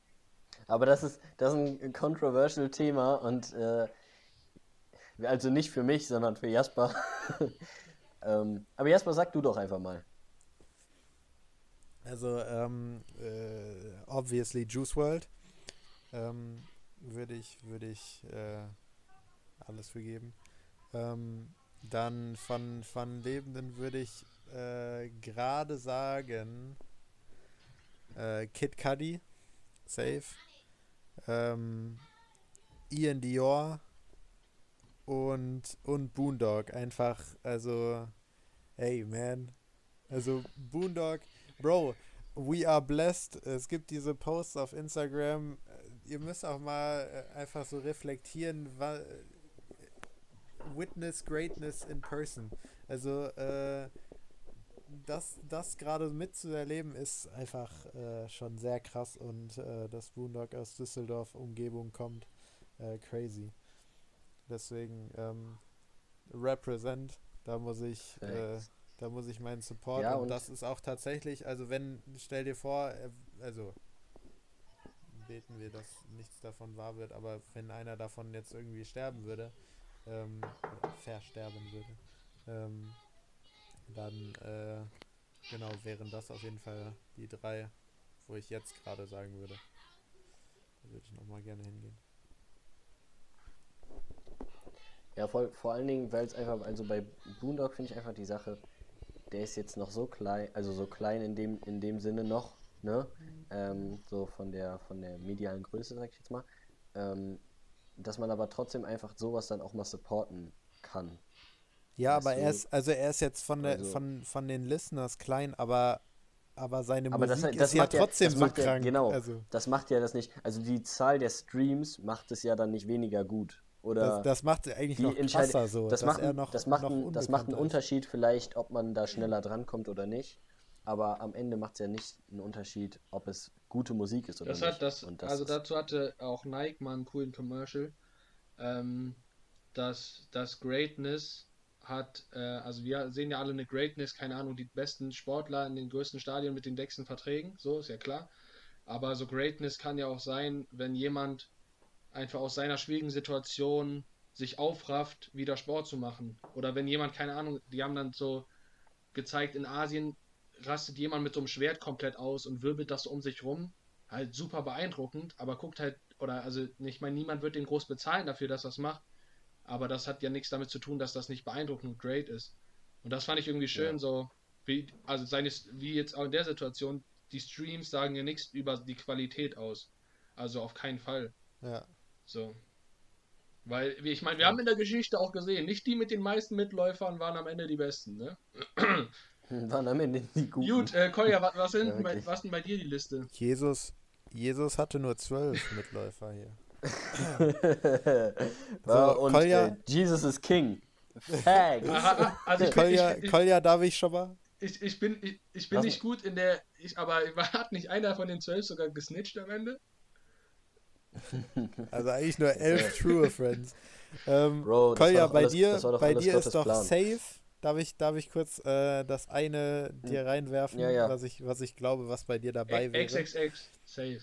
Aber das ist, das ist ein controversial Thema und äh, also nicht für mich, sondern für Jasper. <laughs> ähm, aber Jasper, sag du doch einfach mal.
Also, ähm, äh, obviously Juice World. Ähm, würde ich, würde ich äh, alles für geben. Ähm, dann von, von Lebenden würde ich äh, gerade sagen äh, Kid Cudi, safe. Ähm, Ian Dior und, und Boondog. Einfach, also, hey man. Also Boondog, Bro, we are blessed. Es gibt diese Posts auf Instagram. Ihr müsst auch mal äh, einfach so reflektieren, Witness Greatness in Person. Also, äh, das, das gerade mitzuerleben ist einfach äh, schon sehr krass und äh, dass Boondog aus Düsseldorf Umgebung kommt, äh, crazy. Deswegen ähm, represent, da muss ich äh, da muss ich meinen Support
Ja,
und,
und-
das ist auch tatsächlich, also wenn, stell dir vor, äh, also beten wir, dass nichts davon wahr wird, aber wenn einer davon jetzt irgendwie sterben würde, ähm, versterben würde, ähm, dann, äh, genau, wären das auf jeden Fall die drei, wo ich jetzt gerade sagen würde. Da würde ich nochmal gerne hingehen.
Ja, voll, vor allen Dingen, weil es einfach, also bei Boondog finde ich einfach die Sache, der ist jetzt noch so klein, also so klein in dem, in dem Sinne noch, ne? Ähm, so von der, von der medialen Größe, sag ich jetzt mal. Ähm, dass man aber trotzdem einfach sowas dann auch mal supporten kann.
Ja,
Weißt
aber er
du,
ist, also er ist jetzt von der,
also-
von, von den Listeners klein, aber, aber seine
Aber das,
Musik
das
ist ja trotzdem
das
so
macht ja,
krank.
genau,
Also,
das macht ja das nicht, also die Zahl der Streams macht es ja dann nicht weniger gut. Oder
das, das macht eigentlich
die
noch krasser so,
das
dass
macht,
er noch,
das macht,
noch
ein, das macht einen
ist.
Unterschied vielleicht, ob man da schneller drankommt oder nicht. Aber am Ende macht es ja nicht einen Unterschied, ob es gute Musik ist oder
das
nicht.
hat das,
Und das
also
ist-
dazu hatte auch Nike mal einen coolen Commercial. Ähm, dass das Greatness hat, äh, also wir sehen ja alle eine Greatness, keine Ahnung, die besten Sportler in den größten Stadien mit den dicksten Verträgen, so ist ja klar. Aber so Greatness kann ja auch sein, wenn jemand einfach aus seiner schwierigen Situation sich aufrafft, wieder Sport zu machen. Oder wenn jemand, keine Ahnung, die haben dann so gezeigt, in Asien rastet jemand mit so einem Schwert komplett aus und wirbelt das so um sich rum. Halt super beeindruckend, aber guckt halt, oder also ich meine, niemand wird den groß bezahlen dafür, dass das macht. Aber das hat ja nichts damit zu tun, dass das nicht beeindruckend und great ist. Und das fand ich irgendwie schön,
Ja.
so, wie, also seine, wie jetzt auch in der Situation, die Streams sagen ja nichts über die Qualität aus. Also auf keinen Fall.
Ja.
So. Weil, wie ich meine, wir haben in der Geschichte auch gesehen, nicht die mit den meisten Mitläufern waren am Ende die besten, ne? <clears throat>
waren am Ende die guten.
Gut, äh, Kolja, was, was, sind
Ja,
denn bei, was denn bei dir die Liste?
Jesus, Jesus hatte nur zwölf <laughs> Mitläufer hier. <laughs>
War,
So,
und
Kolja-
äh, Jesus is King. Facts.
Aha, also ich bin,
Kolja,
ich, ich,
Kolja, darf ich schon mal?
ich, ich bin, ich, ich bin
Was-
nicht gut in der, ich, aber <laughs> hat nicht einer von den zwölf sogar gesnitcht am Ende? <laughs>
Also eigentlich nur elf True Friends. Ähm,
Bro,
Kolja, bei
alles-
dir,
das war doch
bei dir
Gottes
ist doch
Plan.
safe. Darf ich, darf ich kurz äh, das eine dir reinwerfen,
Ja, ja.
Was, ich, was ich glaube, was bei dir dabei
X-
wäre?
XXX, safe.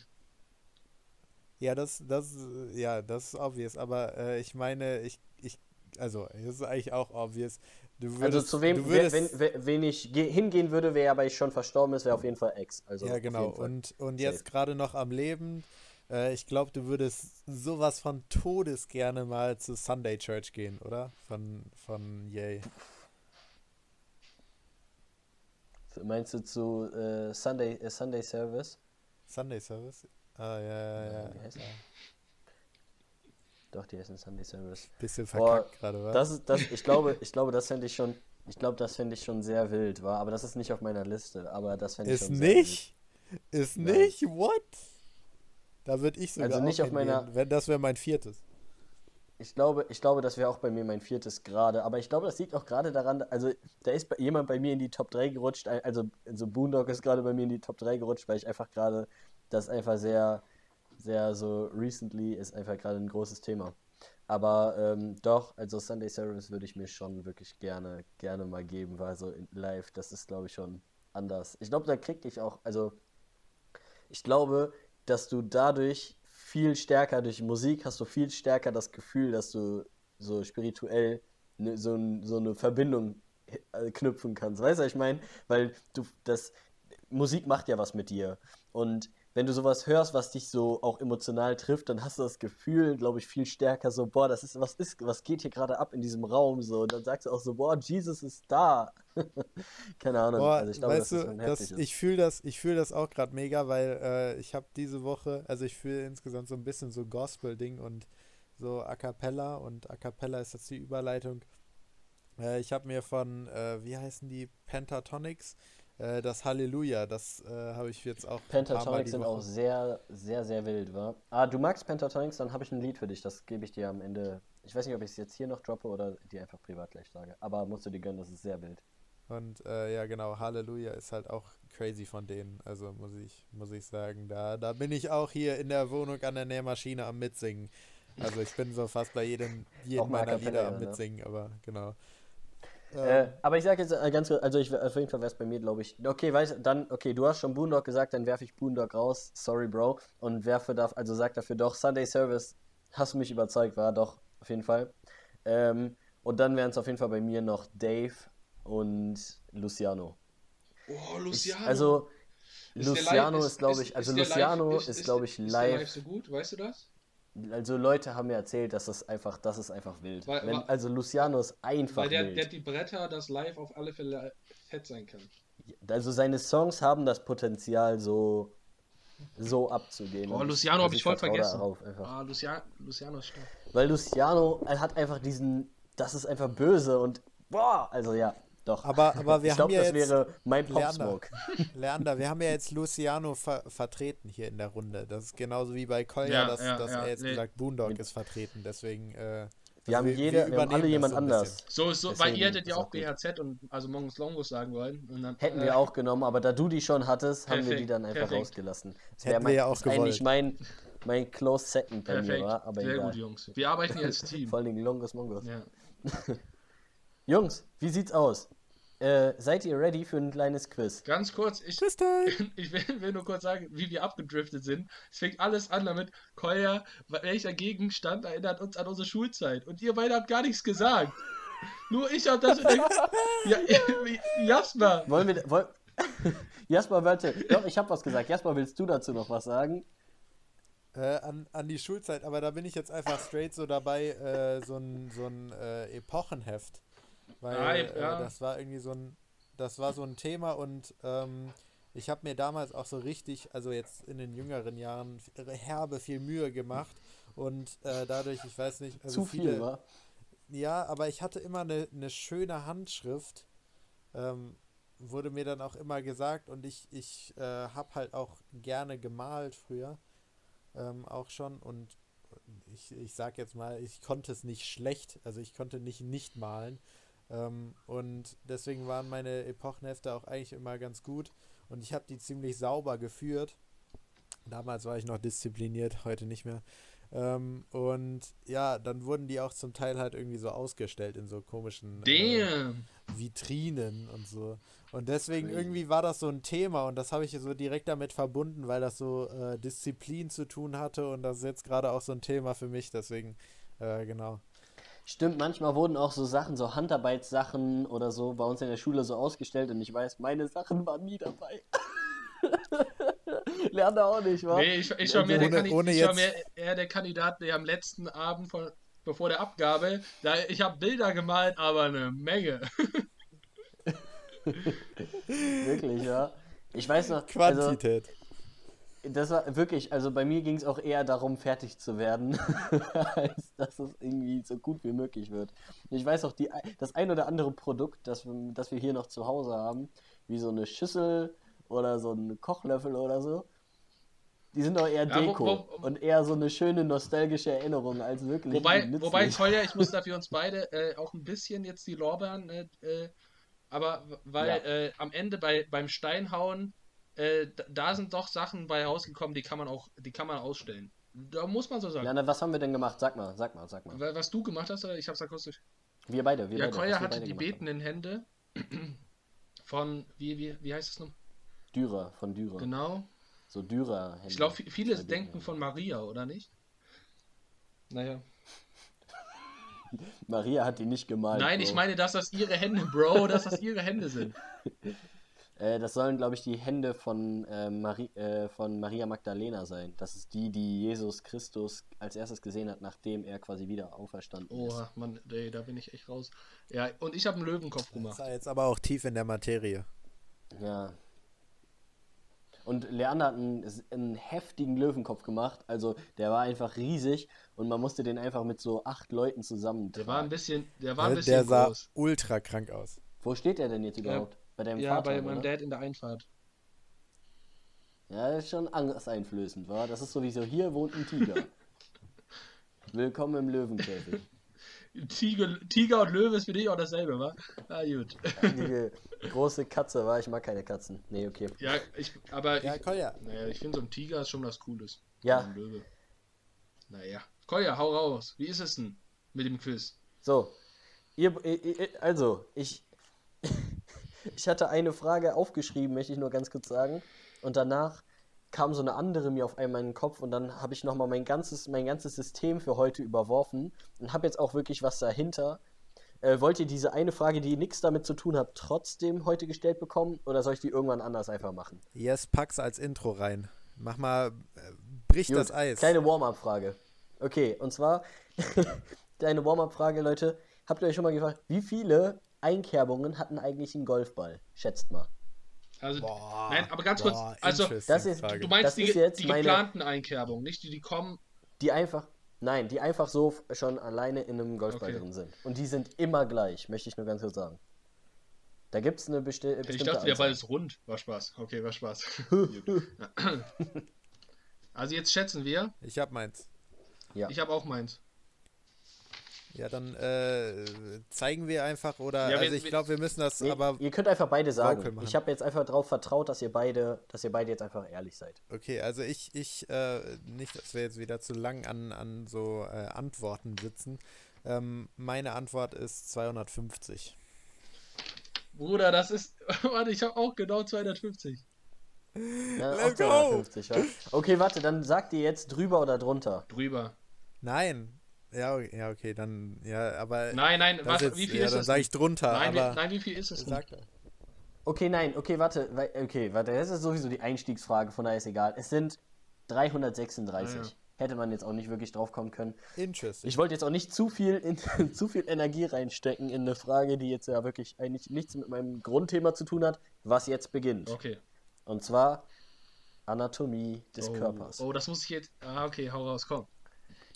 Ja, das, das, ja, das ist obvious, aber äh, ich meine, ich, ich, also, das ist eigentlich auch obvious. Du
Also
würdest,
zu wem,
würdest,
wenn, wer, wen ich ge- hingehen würde, wer aber ich schon verstorben ist, wäre auf jeden Fall Ex. Also
ja, genau, und, und jetzt gerade noch am Leben. Äh, ich glaube, du würdest sowas von Todes gerne mal zu Sunday Church gehen, oder? Von, von Yay.
Meinst du zu äh, Sunday, äh, Sunday Service?
Sunday Service? Ah, ja, ja, ja. Ja.
Doch, die heißen Sunday Service.
Bisschen verkackt gerade, wa?
Das ist, das, ich glaube, <laughs> ich glaube, das fände ich schon, ich glaube, das fände ich schon sehr wild, war, aber das ist nicht auf meiner Liste, aber das fände ich
Ist
schon sehr
nicht? Ist
Nein.
nicht? What? Da würde ich sogar
Also nicht auf meiner-
wenn das wäre mein viertes.
Ich glaube, ich glaube, das wäre auch bei mir mein viertes gerade. Aber ich glaube, das liegt auch gerade daran, also da ist jemand bei mir in die Top 3 gerutscht. Also, also Boondock ist gerade bei mir in die Top 3 gerutscht, weil ich einfach gerade, das einfach sehr, sehr so recently ist einfach gerade ein großes Thema. Aber ähm, doch, also Sunday Service würde ich mir schon wirklich gerne, gerne mal geben, weil so in live, das ist glaube ich schon anders. Ich glaube, da krieg ich auch, also ich glaube, dass du dadurch viel stärker, durch Musik hast du viel stärker das Gefühl, dass du so spirituell ne, so, so eine Verbindung äh, knüpfen kannst. Weißt du, ich meine? Weil du das Musik macht ja was mit dir. Und wenn du sowas hörst, was dich so auch emotional trifft, dann hast du das Gefühl, glaube ich, viel stärker so, boah, das ist, was ist, was geht hier gerade ab in diesem Raum so. Und dann sagst du auch so, boah, Jesus ist da. <laughs> Keine Ahnung.
Boah,
also ich glaube,
weißt
das ist
du, das, ich fühle das, ich fühl das auch gerade mega, weil äh, ich habe diese Woche, also ich fühle insgesamt so ein bisschen so Gospel-Ding und so A Cappella und A Cappella ist jetzt die Überleitung. Äh, ich habe mir von, äh, wie heißen die, Pentatonics, äh, das Halleluja, das äh, habe ich jetzt auch
Pentatonics sind auch sehr, sehr, sehr wild, wa? Ah, du magst Pentatonics, dann habe ich ein Lied für dich. Das gebe ich dir am Ende. Ich weiß nicht, ob ich es jetzt hier noch droppe oder dir einfach privat gleich sage. Aber musst du dir gönnen, das ist sehr wild.
Und äh, ja, genau, Halleluja ist halt auch crazy von denen. Also muss ich, muss ich sagen, da, da bin ich auch hier in der Wohnung an der Nähmaschine am Mitsingen. Also ich bin so fast bei jedem, jedem meiner Lieder am
ne?
Mitsingen, aber genau.
Äh, aber ich sage jetzt äh, ganz kurz, also ich, auf jeden Fall wäre es bei mir, glaube ich. Okay, weißt dann, okay, du hast schon Boondock gesagt, dann werfe ich Boondock raus. Sorry, Bro. Und werfe da, also sag dafür doch, Sunday Service, hast du mich überzeugt, war doch, auf jeden Fall. Ähm, und dann wären es auf jeden Fall bei mir noch Dave und Luciano.
Oh,
Ich,
Luciano.
also,
Ist der
Luciano
live-
ist, glaube ich, also
live-
Luciano
ist-
ist,
ist-
glaube ich,
ist der live
live.
so gut, weißt du das?
Also Leute haben mir erzählt, dass das einfach, das ist einfach wild.
Weil-
Wenn, also Luciano ist einfach
Weil der,
wild.
der die Bretter, das live auf alle Fälle fett sein kann.
Also seine Songs haben das Potenzial, so, so abzugehen.
Boah, Luciano hab
also
ich voll vergessen.
Darauf einfach.
Ah, Luciano, Luciano ist stark.
Weil Luciano er hat einfach diesen, das ist einfach böse und boah, also ja, doch.
Aber, aber wir
ich
haben
glaube,
ja
das
jetzt,
wäre mein Pop
Leander.
Smoke.
Leander, <laughs> wir haben ja jetzt Luciano ver vertreten hier in der Runde. Das ist genauso wie bei Kolja,
Ja,
dass,
ja,
dass
ja,
er jetzt
nee.
gesagt Boondock
Mit-
ist vertreten. Deswegen, äh,
Wir
also
haben jede, wir haben alle jemand
so
anders.
So ist so, weil ihr hättet ja auch. BHZ und also Mongus Longus sagen wollen. Und dann,
Hätten
äh,
wir auch genommen, aber da du die schon hattest, haben wir die
Perfekt,
dann einfach
perfekt.
rausgelassen. Das
Hätten
wär
wir ja auch
ist eigentlich
gewollt.
mein, mein Close Second bei
Perfekt.
mir, war, aber
Sehr
egal.
gut, Jungs. Wir arbeiten hier als <laughs> Team.
Vor allen Dingen Longus Mongos.
ja. <laughs>
Jungs, wie sieht's aus? Äh, seid ihr ready für ein kleines Quiz?
Ganz kurz, ich, <laughs> ich will, will nur kurz sagen, wie wir abgedriftet sind. Es fängt alles an damit, Kolja, welcher Gegenstand erinnert uns an unsere Schulzeit? Und ihr beide habt gar nichts gesagt. <laughs> Nur ich hab das. <laughs> ja, Jasper,
Wollen wir. Wollen... Jasper, warte. Doch, ich habe was gesagt. Jasper, willst du dazu noch was sagen?
Äh, an, an die Schulzeit, aber da bin ich jetzt einfach straight so dabei, äh, so ein, so ein äh, Epochenheft. Weil
ja.
äh, das war irgendwie so ein, das war so ein Thema und ähm, ich habe mir damals auch so richtig, also jetzt in den jüngeren Jahren, herbe viel Mühe gemacht und äh, dadurch, ich weiß nicht, also
Zu viel,
viele,
wa?
Ja, aber ich hatte immer eine, eine schöne Handschrift. Ähm, wurde mir dann auch immer gesagt und ich, ich äh, habe halt auch gerne gemalt früher. Ähm, auch schon und ich, ich sag jetzt mal, ich konnte es nicht schlecht, also ich konnte nicht nicht malen. Ähm, und deswegen waren meine Epochenhefte auch eigentlich immer ganz gut und ich habe die ziemlich sauber geführt. Damals war ich noch diszipliniert, heute nicht mehr. Ähm, und ja, dann wurden die auch zum Teil halt irgendwie so ausgestellt in so komischen äh. Vitrinen und so. Und deswegen irgendwie war das so ein Thema und das habe ich so direkt damit verbunden, weil das so äh, Disziplin zu tun hatte und das ist jetzt gerade auch so ein Thema für mich, deswegen, äh, genau.
Stimmt, manchmal wurden auch so Sachen, so Handarbeitssachen oder so bei uns in der Schule so ausgestellt und ich weiß, meine Sachen waren nie dabei. <laughs> Lerne auch nicht, wa?
Nee, ich, ich war mir,
Ohne-
der, Kandi ich war mir eher der Kandidat, der am letzten Abend von, bevor der Abgabe, da, ich habe Bilder gemalt, aber eine Menge. <laughs>
Wirklich, ja. Ich weiß noch, also,
Quantität.
Das war wirklich, also bei mir ging es auch eher darum, fertig zu werden, <laughs> als dass es irgendwie so gut wie möglich wird. Ich weiß auch, die, das ein oder andere Produkt, das, wir- das wir hier noch zu Hause haben, wie so eine Schüssel oder so ein Kochlöffel oder so, die sind doch eher
Ja, wo-
Deko
wo-
und eher so eine schöne nostalgische Erinnerung als wirklich
Wobei, wobei Kolja, ich muss <laughs> dafür uns beide äh, auch ein bisschen jetzt die Lorbeeren, äh, äh, aber weil
Ja.
äh, am Ende bei, beim Steinhauen, äh, da, sind doch Sachen bei rausgekommen, die kann man auch, die kann man ausstellen. Da muss man so sagen.
Ja, na, was haben wir denn gemacht? Sag mal, sag mal, sag mal.
Wa- Was du gemacht hast, oder? Ich hab's akustisch.
Wir beide, wir
Ja,
beide. Wir
hatte die
haben.
betenden Hände <clears throat> von, wie, wie, wie heißt es noch?
Dürer, von Dürer.
Genau.
So Dürer.
Ich glaube, viele denken von Maria, oder nicht? Naja. <laughs>
Maria hat die nicht gemalt.
Nein,
Bro.
ich meine, dass das ihre Hände, Bro, dass das ihre Hände sind. <laughs>
Äh, das sollen, glaube ich, die Hände von, äh, Mari äh, von Maria Magdalena sein. Das ist die, die Jesus Christus als erstes gesehen hat, nachdem er quasi wieder auferstanden
Oha, Mann, ey, da bin ich echt raus. Ja, und ich habe einen Löwenkopf
Das
gemacht.
war jetzt aber auch tief in der Materie.
ist. Ja. Und Leander hat einen, einen heftigen Löwenkopf gemacht. Also der war einfach riesig und man musste den einfach mit so acht Leuten zusammen
Der war ein bisschen, der war ein
Der,
bisschen
der sah
groß.
ultra krank aus.
Wo steht der denn jetzt überhaupt? Bei deinem
Ja,
Vater?
bei meinem
oder?
Dad in der Einfahrt.
Ja, das ist schon angsteinflößend, wa? Das ist sowieso, hier wohnt ein Tiger. <laughs> Willkommen im Löwenkäfig.
Tiger, Tiger und Löwe ist für dich auch dasselbe, wa? Ah, gut.
Die <laughs> große Katze, war ich mag keine Katzen. Nee, okay.
Ja, ich, aber
Ja,
ich,
Kolja.
naja, ich finde so ein Tiger ist schon was Cooles.
Ja.
Ein Löwe. Naja. Kolja, hau raus. Wie ist es denn mit dem Quiz?
So, ihr- also, ich, ich hatte eine Frage aufgeschrieben, möchte ich nur ganz kurz sagen. Und danach kam so eine andere mir auf einmal in den Kopf und dann habe ich nochmal mein ganzes, mein ganzes System für heute überworfen und habe jetzt auch wirklich was dahinter. Äh, wollt ihr diese eine Frage, die nichts damit zu tun hat, trotzdem heute gestellt bekommen oder soll ich die irgendwann anders einfach machen?
Yes, pack's als Intro rein. Mach mal, äh, brich
Gut,
das Eis.
Kleine Warm-up-Frage. Okay, und zwar, <laughs> kleine Warm-up-Frage, Leute. Habt ihr euch schon mal gefragt, wie viele Einkerbungen hatten eigentlich ein Golfball? Schätzt mal.
Also,
Boah,
nein, aber ganz kurz,
boah,
also,
interesting
das ist-
du meinst
Das
die,
ist jetzt
die
meine-
geplanten Einkerbungen, nicht die, die kommen.
Die einfach, nein, die einfach so schon alleine in einem Golfball
Okay.
drin sind. Und die sind immer gleich, möchte ich nur ganz kurz sagen. Da gibt es eine besti
Ich
bestimmte
dachte, der Ball
Anzahl.
ist rund. War Spaß. Okay, war Spaß. <laughs> Also jetzt schätzen wir.
Ich hab meins.
Ja.
Ich habe auch meins.
Ja, dann äh, zeigen wir einfach oder
Ja, wir-
also ich glaube, wir müssen das
Nee,
aber
ihr könnt einfach beide sagen. Ich habe jetzt einfach darauf vertraut, dass ihr beide, dass ihr beide jetzt einfach ehrlich seid.
okay, also ich ich äh, nicht, dass wir jetzt wieder zu lang an an so äh, Antworten sitzen. Ähm, meine Antwort ist 250.
Bruder, das ist. <laughs> Warte, ich habe auch genau 250.
Ja,
Let's
auch 250, wa? Okay, warte, dann sagt ihr jetzt drüber oder drunter.
Drüber.
Nein. Ja, okay, ja, okay, dann ja, aber
Nein, nein, was,
jetzt,
wie viel
ja,
ist
dann sage
denn?
ich drunter,
nein, wie,
aber
nein, wie viel ist es denn?
sag,
Okay, nein, okay, warte, okay, warte, das ist sowieso die Einstiegsfrage, von daher ist egal. Es sind 336.
Ah, ja.
Hätte man jetzt auch nicht wirklich drauf kommen können.
interesting.
Ich wollte jetzt auch nicht zu viel, in, <laughs> zu viel Energie reinstecken in eine Frage, die jetzt ja wirklich eigentlich nichts mit meinem Grundthema zu tun hat, was jetzt beginnt.
Okay.
Und zwar Anatomie des
oh,
Körpers.
Oh, das muss ich jetzt. Ah, okay, hau raus, komm.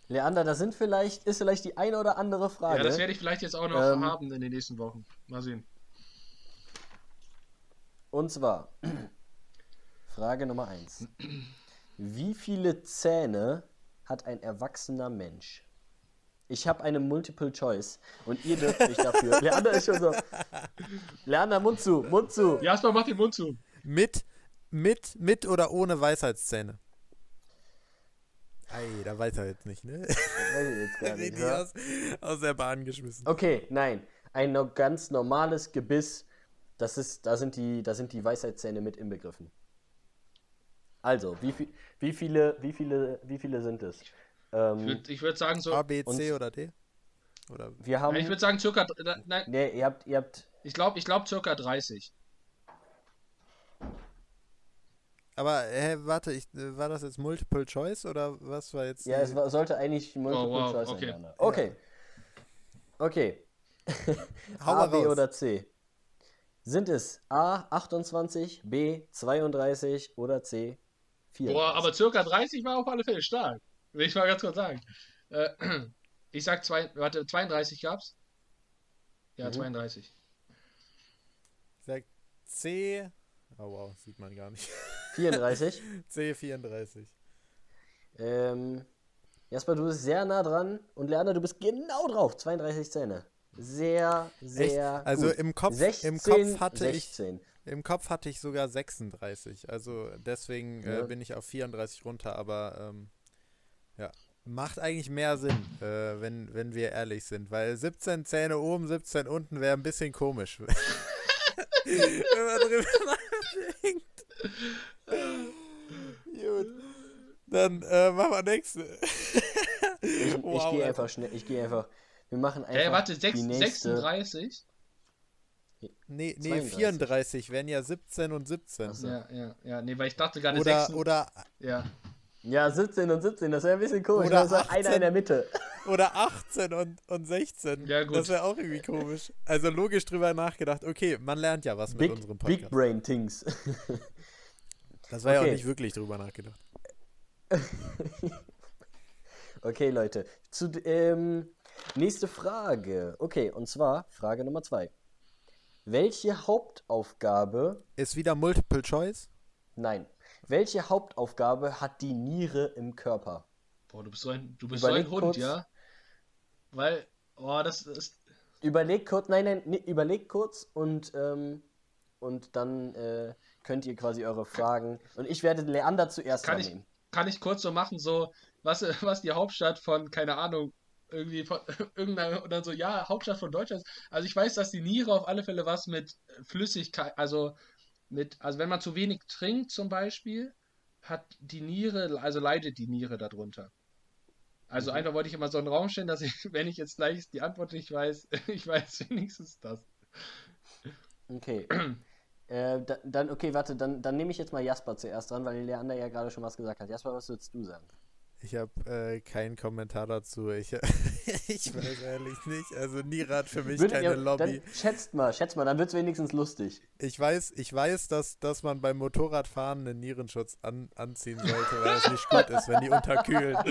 Leander, das sind vielleicht, ist vielleicht die eine oder andere Frage.
Ja, das werde ich vielleicht jetzt auch noch
Ähm,
haben in den nächsten Wochen. Mal sehen.
Und zwar, <clears throat> Frage Nummer 1. <clears throat> Wie viele Zähne hat ein erwachsener Mensch? Ich habe eine Multiple Choice und ihr dürft mich dafür. <laughs> Leander ist schon so. Leander, Mund zu, Mund zu.
Jasper, mach den Mund zu.
Mit, mit, mit oder ohne Weisheitszähne? Ei, da weiß er jetzt nicht, ne?
Weiß ich jetzt <laughs> gar nicht,
Richtig
ja?
aus, aus der Bahn geschmissen.
Okay, nein. Ein no ganz normales Gebiss, das ist, da sind die, da sind die Weisheitszähne mit inbegriffen. Also, wie, viel, wie viele, wie viele, wie viele sind es?
Ich
Ähm,
würde ich würd sagen, so.
A, B, C oder D? Oder
wir haben.
Ich würde sagen, circa. Nein,
nee, ihr habt, ihr habt.
ich glaube, ich glaub, circa 30.
Aber, hä, warte, ich, äh, war das jetzt Multiple Choice oder was war jetzt?
Ja, es war, sollte eigentlich Multiple
Oh, wow,
Choice
okay.
sein. Okay. Okay. <laughs>
Hau
A,
mal
B
raus.
oder C? Sind es A 28, B 32 oder C 34.
Boah, aber circa 30 war auf alle Fälle stark. Will ich mal ganz kurz sagen. Äh, <clears throat> ich sag zwei, warte, 32 gab's? Ja,
Mhm.
32.
Ich sag C. Oh wow, sieht man gar nicht. <laughs>
34.
C34.
ähm, Jasper, du bist sehr nah dran. Und Leander, du bist genau drauf. 32 Zähne. Sehr,
Echt?
sehr.
Also
gut.
im Kopf,
16,
im Kopf hatte
16.
ich im Kopf hatte ich sogar 36. Also deswegen
Ja.
äh, bin ich auf 34 runter, aber ähm, ja. Macht eigentlich mehr Sinn, äh, wenn, wenn wir ehrlich sind, weil 17 Zähne oben, 17 unten wäre ein bisschen komisch. <laughs> wenn man drüber nachdenkt. <laughs> Gut. Dann äh, machen wir nächste.
Ich, ich
Wow,
gehe einfach schnell. Ich gehe einfach. Wir machen einfach.
Hey, warte,
die
6,
nächste.
36?
Nee, nee
32.
34 wären ja 17 und 17.
Ach so.
Ja, ja, ja. Nee, weil ich dachte gerade
Oder,
6.
oder,
Ja.
Ja, 17 und 17, das wäre ein bisschen komisch.
Oder
Das ist einer
18.
in der Mitte. <laughs>
oder 18 und, und 16.
Ja, gut.
Das wäre auch irgendwie komisch. Also logisch drüber nachgedacht. Okay, man lernt ja was mit
Big,
unserem
Big
Podcast.
Brain Things. <laughs>
Das war ja
Okay.
auch nicht wirklich drüber nachgedacht. <laughs>
Okay, Leute. Zu, ähm, nächste Frage. Okay, und zwar Frage Nummer zwei. Welche Hauptaufgabe,
Ist wieder Multiple Choice?
nein, welche Hauptaufgabe hat die Niere im Körper?
Boah, du bist so ein, du bist so
Überleg
ein Hund,
kurz.
ja? Weil, oh, das ist.
Überlegt kurz, nein, nein, nee, überlegt kurz und, ähm, und dann äh, könnt ihr quasi eure Fragen. Und ich werde Leander zuerst
Kann ich, kann ich kurz so machen, so, was, was die Hauptstadt von, keine Ahnung, irgendwie von <laughs> irgendeiner oder so, ja, Hauptstadt von Deutschland. ist. Also ich weiß, dass die Niere auf alle Fälle was mit Flüssigkeit, also mit, also wenn man zu wenig trinkt zum Beispiel, hat die Niere, also leidet die Niere darunter. Also
Mhm.
einfach wollte ich immer so einen Raum stellen, dass ich, <laughs> wenn ich jetzt gleich die Antwort nicht weiß, <laughs> ich weiß wenigstens das.
Okay. <clears throat> äh, da, dann, okay, warte, dann, dann nehme ich jetzt mal Jasper zuerst dran, weil Leander ja gerade schon was gesagt hat. Jasper, was würdest du sagen?
Ich habe äh, keinen Kommentar dazu. Ich, <laughs> ich weiß ehrlich nicht. Also Niere hat für mich
Würdet
keine
ihr-
Lobby.
Dann schätzt mal, schätzt mal, dann wird es wenigstens lustig.
Ich weiß, ich weiß, dass, dass man beim Motorradfahren einen Nierenschutz an, anziehen sollte, weil es nicht gut ist, wenn die unterkühlen. <laughs>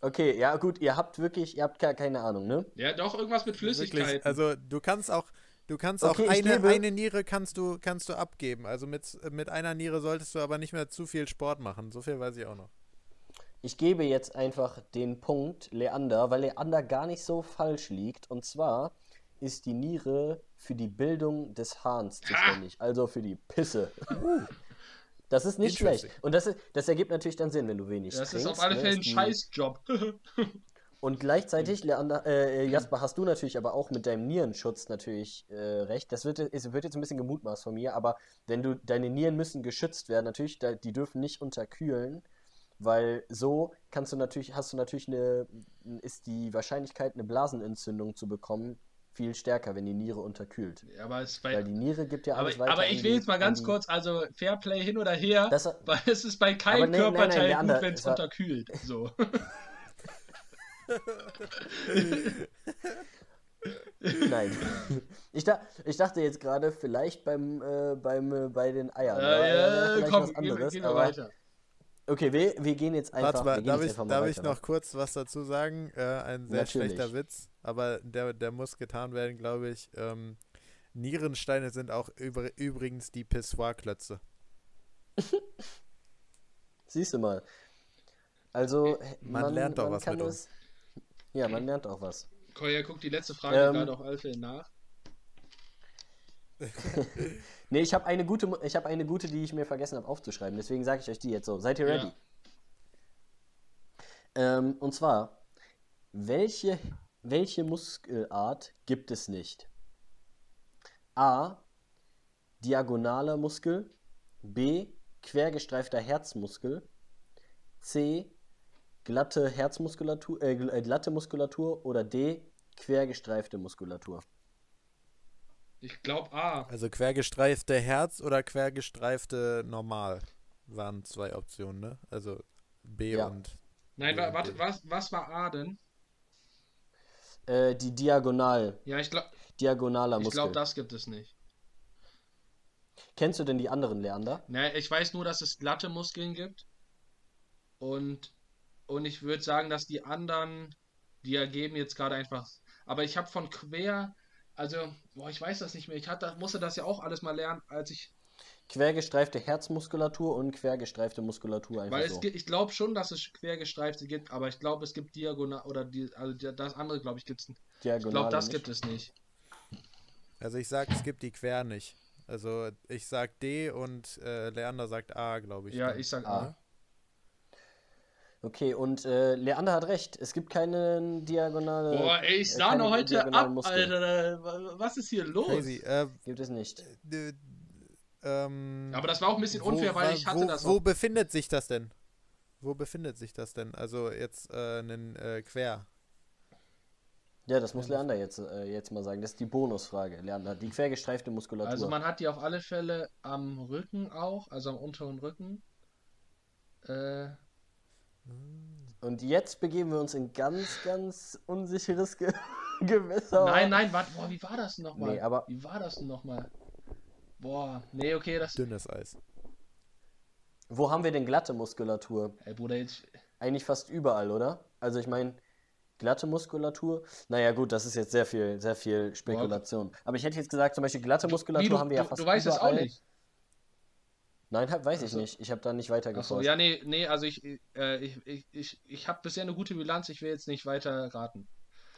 Okay, ja gut, ihr habt wirklich, ihr habt gar keine Ahnung, ne?
Ja, doch, irgendwas mit Flüssigkeit.
Also du kannst auch, du kannst
Okay,
auch eine, eine Niere kannst du, kannst du abgeben. Also mit, mit einer Niere solltest du aber nicht mehr zu viel Sport machen. So viel weiß ich auch noch.
Ich gebe jetzt einfach den Punkt Leander, weil Leander gar nicht so falsch liegt. Und zwar ist die Niere für die Bildung des Hahns zuständig, also für die Pisse. <laughs> Das ist nicht schlecht. Und das, ist, das ergibt natürlich dann Sinn, wenn du wenig
das
trinkst.
ist auf alle
ne,
Fälle ein Scheißjob. <laughs>
Und gleichzeitig, Leander, äh, Jasper, hast du natürlich aber auch mit deinem Nierenschutz natürlich äh, recht. Das wird, es wird jetzt ein bisschen gemutmaßt von mir, aber wenn du, deine Nieren müssen geschützt werden, natürlich, die dürfen nicht unterkühlen, weil so kannst du natürlich, hast du natürlich eine, ist die Wahrscheinlichkeit, eine Blasenentzündung zu bekommen, viel stärker, wenn die Niere unterkühlt.
Aber es ist
Weil
bei,
die Niere gibt ja
aber,
alles weiter.
aber ich
die-
will jetzt mal
an
ganz
die-
kurz, also Fairplay hin oder her,
Das,
weil es ist bei keinem
Aber nee, nein, nein,
Körperteil
Leander,
gut, wenn es unterkühlt. So. <laughs>
Nein. Ich, da, ich dachte jetzt gerade, vielleicht beim, äh, beim, äh, bei den Eiern. Äh,
ja, komm,
was
gehen,
anderes,
gehen wir
aber-
weiter.
Okay, wir, wir gehen jetzt einfach,
Warte mal,
gehen
darf, ich,
mal
darf ich
weiter.
noch kurz was dazu sagen? Äh, ein sehr
Natürlich.
schlechter Witz, aber der, der muss getan werden, glaube ich. Ähm, Nierensteine sind auch übr übrigens die Pissoir-Klötze. <laughs>
Siehst du mal. Also,
Man lernt doch was
kann
mit
es, Ja, man lernt auch was.
Koya guckt die letzte Frage
Ähm,
gerade auf Alfie nach. <laughs>
Nee, ich habe eine gute, ich habe eine gute, die ich mir vergessen habe aufzuschreiben. Deswegen sage ich euch die jetzt so. Seid ihr
Ja.
ready? Ähm, und zwar, welche, welche Muskelart gibt es nicht? A. Diagonaler Muskel. B. Quergestreifter Herzmuskel. C. Glatte Herzmuskulatur, äh, äh, glatte Muskulatur. Oder D. Quergestreifte Muskulatur.
Ich glaube A.
Also quergestreifte Herz oder quergestreifte Normal waren zwei Optionen, ne? Also B
Ja.
und
Nein,
Ja,
wa warte, was, was war A denn?
Äh, die Diagonal,
Ja, ich glaube,
diagonaler
ich
Muskel.
glaube, das gibt es nicht.
Kennst du denn die anderen Leander?
Ne, ich weiß nur, dass es glatte Muskeln gibt. Und, und ich würde sagen, dass die anderen, die ergeben jetzt gerade einfach. Aber ich habe von quer, also, boah, ich weiß das nicht mehr. Ich hatte, musste das ja auch alles mal lernen, als ich.
Quergestreifte Herzmuskulatur und quergestreifte Muskulatur einfach
Weil
so.
es gibt, ich glaube schon, dass es quergestreifte gibt, aber ich glaube, es gibt diagonal oder die, also das andere, glaube ich, gibt es. Ich
Diagonale
glaube, das
nicht.
gibt es nicht.
Also ich sag, es gibt die quer nicht. Also ich sag D und äh, Leander sagt A, glaube ich.
Ja,
dann.
ich sag
Ah.
A.
Okay, und äh, Leander hat recht. Es gibt keine diagonale.
Boah, ey, ich
äh,
sah noch heute ab,
Muskeln.
Alter. Was ist hier los?
Crazy. Äh,
Gibt es nicht.
ähm,
Aber das war auch ein bisschen unfair,
wo,
weil ich hatte
wo,
das
Wo
auch.
befindet sich das denn? Wo befindet sich das denn? Also jetzt äh, einen äh, quer.
Ja, das muss Leander jetzt, äh, jetzt mal sagen. Das ist die Bonusfrage, Leander. Die quergestreifte Muskulatur.
Also man hat die auf alle Fälle am Rücken auch, also am unteren Rücken. Äh,
Und jetzt begeben wir uns in ganz, ganz unsicheres Ge <laughs> Gewässer.
nein, nein, warte, boah, wie war das denn nochmal?
Nee, aber-
Wie war das denn nochmal? Boah, nee, okay, das.
Dünnes Eis.
Wo haben wir denn glatte Muskulatur?
Ey, Bruder, jetzt.
Eigentlich fast überall, oder? Also ich meine, glatte Muskulatur. Naja, gut, das ist jetzt sehr viel, sehr viel Spekulation. Aber ich hätte jetzt gesagt, zum Beispiel glatte Muskulatur
Wie, du,
haben wir ja fast
du weißt es auch
überall.
nicht.
Nein, hab, weiß ich
Ach so.
nicht. Ich habe da nicht weiter
Achso,
geforscht.
ja, nee, nee, also ich, äh, ich, ich, ich, ich habe bisher eine gute Bilanz, ich will jetzt nicht weiter raten.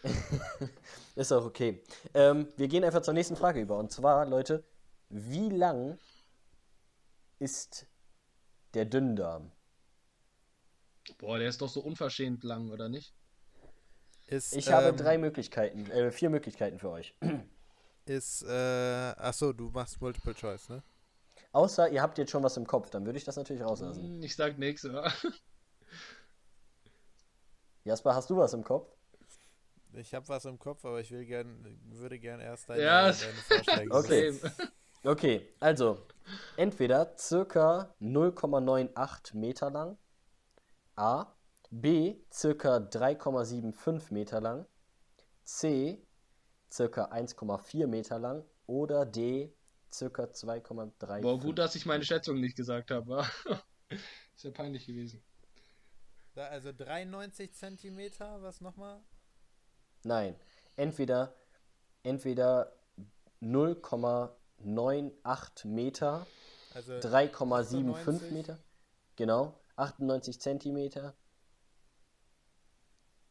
<laughs>
Ist auch okay. Ähm, wir gehen einfach zur nächsten Frage über. Und zwar, Leute, wie lang ist der Dünndarm?
Boah, der ist doch so unverschämt lang, oder nicht?
Ist,
Ich habe
ähm,
drei Möglichkeiten, äh, vier Möglichkeiten für euch.
Ist, äh, achso, du machst Multiple Choice, ne?
Außer ihr habt jetzt schon was im Kopf, dann würde ich das natürlich rauslassen.
Hm, Ich sag nix, oder? <laughs>
Jasper, hast du was im Kopf?
Ich habe was im Kopf, aber ich will gern, würde gern erst deine,
Ja,
deine Vorschläge <laughs>
Okay.
sehen.
Okay, also entweder circa 0,98 Meter lang, A, B, circa 3,75 Meter lang, C, circa 1,4 Meter lang oder D, circa 2,3.
Boah, gut, dass ich meine Schätzung nicht gesagt habe. <laughs> Ist ja peinlich gewesen.
Also 93 Zentimeter, was nochmal?
Nein, entweder, entweder 0,98 Meter,
Also
3,75
98.
Meter, genau, 98 Zentimeter, 3,-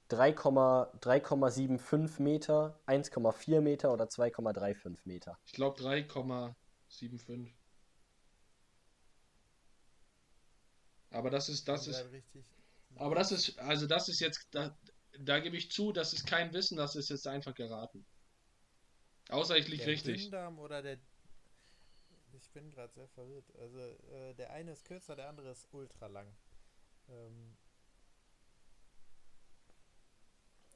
3,75 Meter, 1,4 Meter oder 2,35 Meter.
Ich glaube 3,75. Aber das ist, das ist,
richtig.
aber das ist, also das ist jetzt, da, da gebe ich zu, das ist kein Wissen, das ist jetzt einfach geraten. Außer ich liege richtig.
Dünndarm oder der. Ich bin gerade sehr verwirrt. Also äh, der eine ist kürzer, der andere ist ultra lang. Ähm,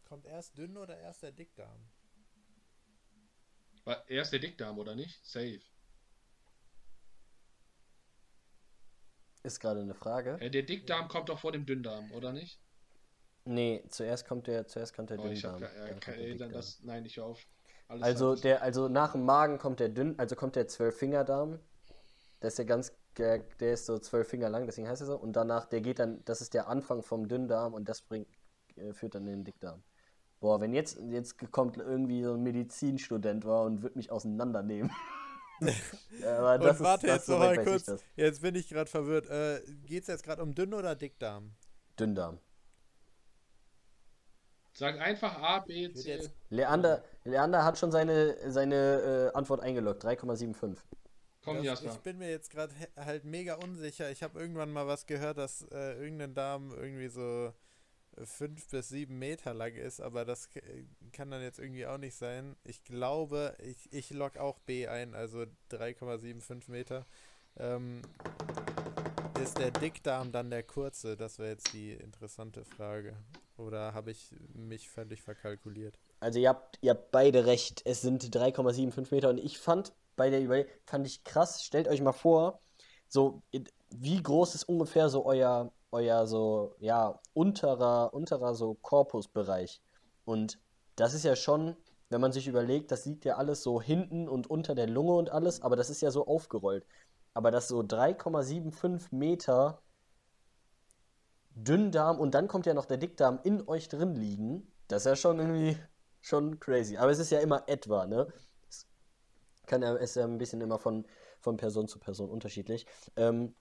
kommt erst dünn oder erst der Dickdarm?
War erst der Dickdarm, oder nicht? Safe.
Ist gerade eine Frage.
Äh, der Dickdarm kommt doch vor dem Dünndarm, oder nicht?
Nee, zuerst kommt der, zuerst kommt der
Oh, ich hab,
Dünndarm.
ja,
dann
das, nein, ich auf. Alles
Also
falsch.
der, also nach dem Magen kommt der dünn, also kommt der Zwölffingerdarm. Das ist ja ganz, der, der ist so zwölf Finger lang, deswegen heißt er so. Und danach, der geht dann, das ist der Anfang vom Dünndarm und das bringt, äh, führt dann in den Dickdarm. Boah, wenn jetzt, jetzt kommt irgendwie so ein Medizinstudent war und wird mich auseinandernehmen. <laughs> Aber das
Und warte
ist, das
jetzt noch mal kurz.
das.
Jetzt bin ich gerade verwirrt. Äh, Geht es jetzt gerade um Dünn- oder Dickdarm?
Dünndarm.
Sag einfach A, B, C.
jetzt-
Leander, Leander hat schon seine, seine äh, Antwort eingeloggt, 3,75.
Komm,
Das,
Jasper.
ich bin mir jetzt gerade halt mega unsicher. Ich habe irgendwann mal was gehört, dass äh, irgendein Darm irgendwie so fünf bis sieben Meter lang ist, aber das kann dann jetzt irgendwie auch nicht sein. Ich glaube, ich, ich log auch B ein, also 3,75 Meter. Ähm, ist der Dickdarm dann der kurze? Das wäre jetzt die interessante Frage. Oder habe ich mich völlig verkalkuliert?
Also ihr habt, ihr habt beide recht. Es sind 3,75 Meter. Und ich fand bei der Überlegung, fand ich krass, stellt euch mal vor, so, wie groß ist ungefähr so euer, euer so, ja, unterer, unterer so Korpusbereich. Und das ist ja schon, wenn man sich überlegt, das liegt ja alles so hinten und unter der Lunge und alles, aber das ist ja so aufgerollt. Aber dass so 3,75 Meter Dünndarm und dann kommt ja noch der Dickdarm in euch drin liegen, das ist ja schon irgendwie schon crazy. Aber es ist ja immer etwa, ne? Es kann ja, ist ja ein bisschen immer von, von Person zu Person unterschiedlich. Ähm,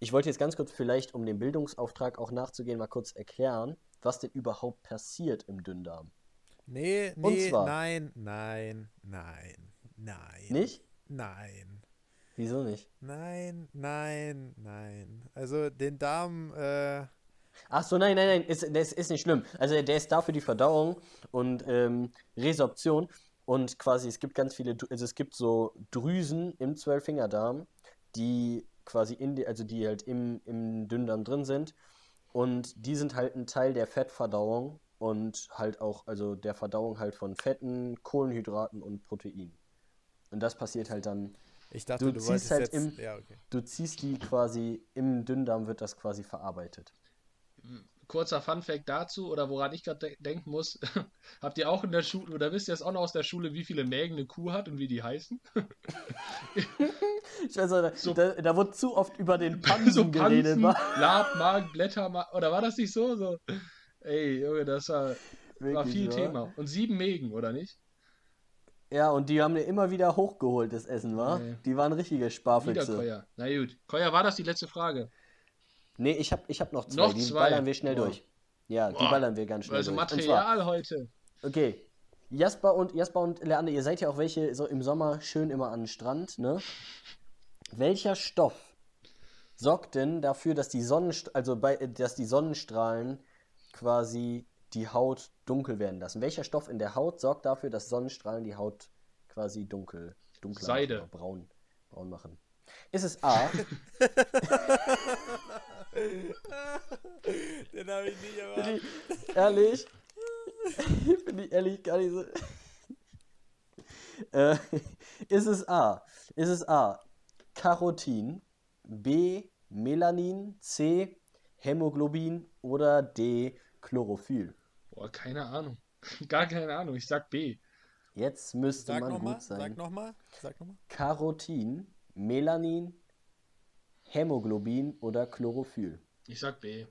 ich wollte jetzt ganz kurz vielleicht, um dem Bildungsauftrag auch nachzugehen, mal kurz erklären, was denn überhaupt passiert im Dünndarm.
Nee, nee, nein, nein, nein, nein.
Nicht?
Nein.
Wieso nicht?
Nein, nein, nein. Also den Darm, äh,
Ach so, nein, nein, nein, ist, das ist nicht schlimm. Also der ist da für die Verdauung und ähm, Resorption und quasi es gibt ganz viele, also es gibt so Drüsen im Zwölffingerdarm, die quasi in die, also die halt im, im Dünndarm drin sind und die sind halt ein Teil der Fettverdauung und halt auch, also der Verdauung halt von Fetten, Kohlenhydraten und Proteinen. Und das passiert halt dann,
ich dachte,
Du
du,
ziehst
wolltest
halt
jetzt.
im-
ja, okay.
du ziehst die quasi, im Dünndarm wird das quasi verarbeitet.
Kurzer Funfact dazu, oder woran ich gerade de denken muss. <laughs> Habt ihr auch in der Schule, oder wisst ihr es auch noch aus der Schule, wie viele Mägen eine Kuh hat und wie die heißen? <laughs>
Ich weiß, da,
So-
da, da wurde zu oft über den <laughs> Pansen
so
geredet.
Panzen,
wa?
Lab, Magen, Blätter, Ma oder war das nicht so? so? Ey, Junge, das war, war
Wirklich,
viel
wa?
Thema. Und sieben Mägen, oder nicht?
Ja, und die haben dir immer wieder hochgeholt, das Essen, war?
Nee.
Die waren richtige
Wieder
Sparfüchse.
Koya. Na gut. Koya, war das die letzte Frage?
Nee, ich hab, ich hab noch zwei.
Noch
die
zwei?
ballern wir schnell
Boah.
durch. Ja, die
Boah.
ballern wir ganz schnell
Also
durch. Und zwar,
Material heute.
okay. Jasper und, Jasper und Leander, ihr seid ja auch welche so im Sommer schön immer an den Strand, ne? Welcher Stoff sorgt denn dafür, dass die, Sonnenst also bei, dass die Sonnenstrahlen quasi die Haut dunkel werden lassen? Welcher Stoff in der Haut sorgt dafür, dass Sonnenstrahlen die Haut quasi dunkel, dunkler
Seide.
braun, braun machen? Ist es A, <laughs> <laughs>
Den habe ich nicht
Bin
erwartet.
ich, ehrlich? <laughs> Bin ich ehrlich gar nicht so. <laughs> äh, ist es A? Ist es A? Carotin, B. Melanin, C. Hämoglobin oder D. Chlorophyll?
Boah, keine Ahnung. Gar keine Ahnung. Ich sag B.
Jetzt müsste
Sag
man gut sein.
sag nochmal, sag nochmal.
Carotin, Melanin, Hämoglobin oder Chlorophyll?
Ich sag B.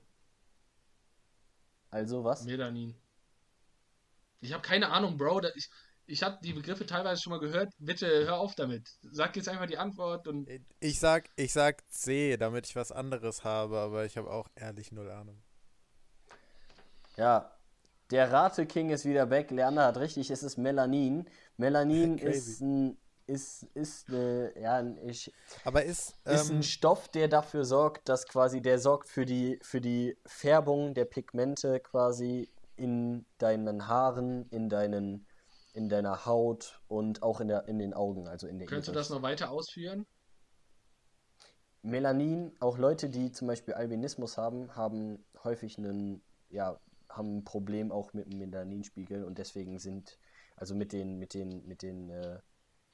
Also was?
Melanin. Ich habe keine Ahnung, Bro. Da, ich ich habe die Begriffe teilweise schon mal gehört. Bitte hör auf damit. Sag jetzt einfach die Antwort und
Ich sag, ich sag C, damit ich was anderes habe, aber ich habe auch ehrlich null Ahnung.
Ja, der Rate-King ist wieder weg. Lerner hat richtig, es ist Melanin. Melanin <laughs>
Crazy.
ist ein, ist, ist, äh, ja, ein- ich,
Aber ist,
ist
ähm,
ein Stoff, der dafür sorgt, dass quasi, der sorgt für die, für die Färbung der Pigmente quasi in deinen Haaren, in deinen, in deiner Haut und auch in, der, in den Augen, also in der
könntest du
Iris.
das noch weiter ausführen?
Melanin, auch Leute, die zum Beispiel Albinismus haben, haben häufig einen, ja, haben ein Problem auch mit dem Melaninspiegel und deswegen sind, also mit den, mit den, mit den, äh,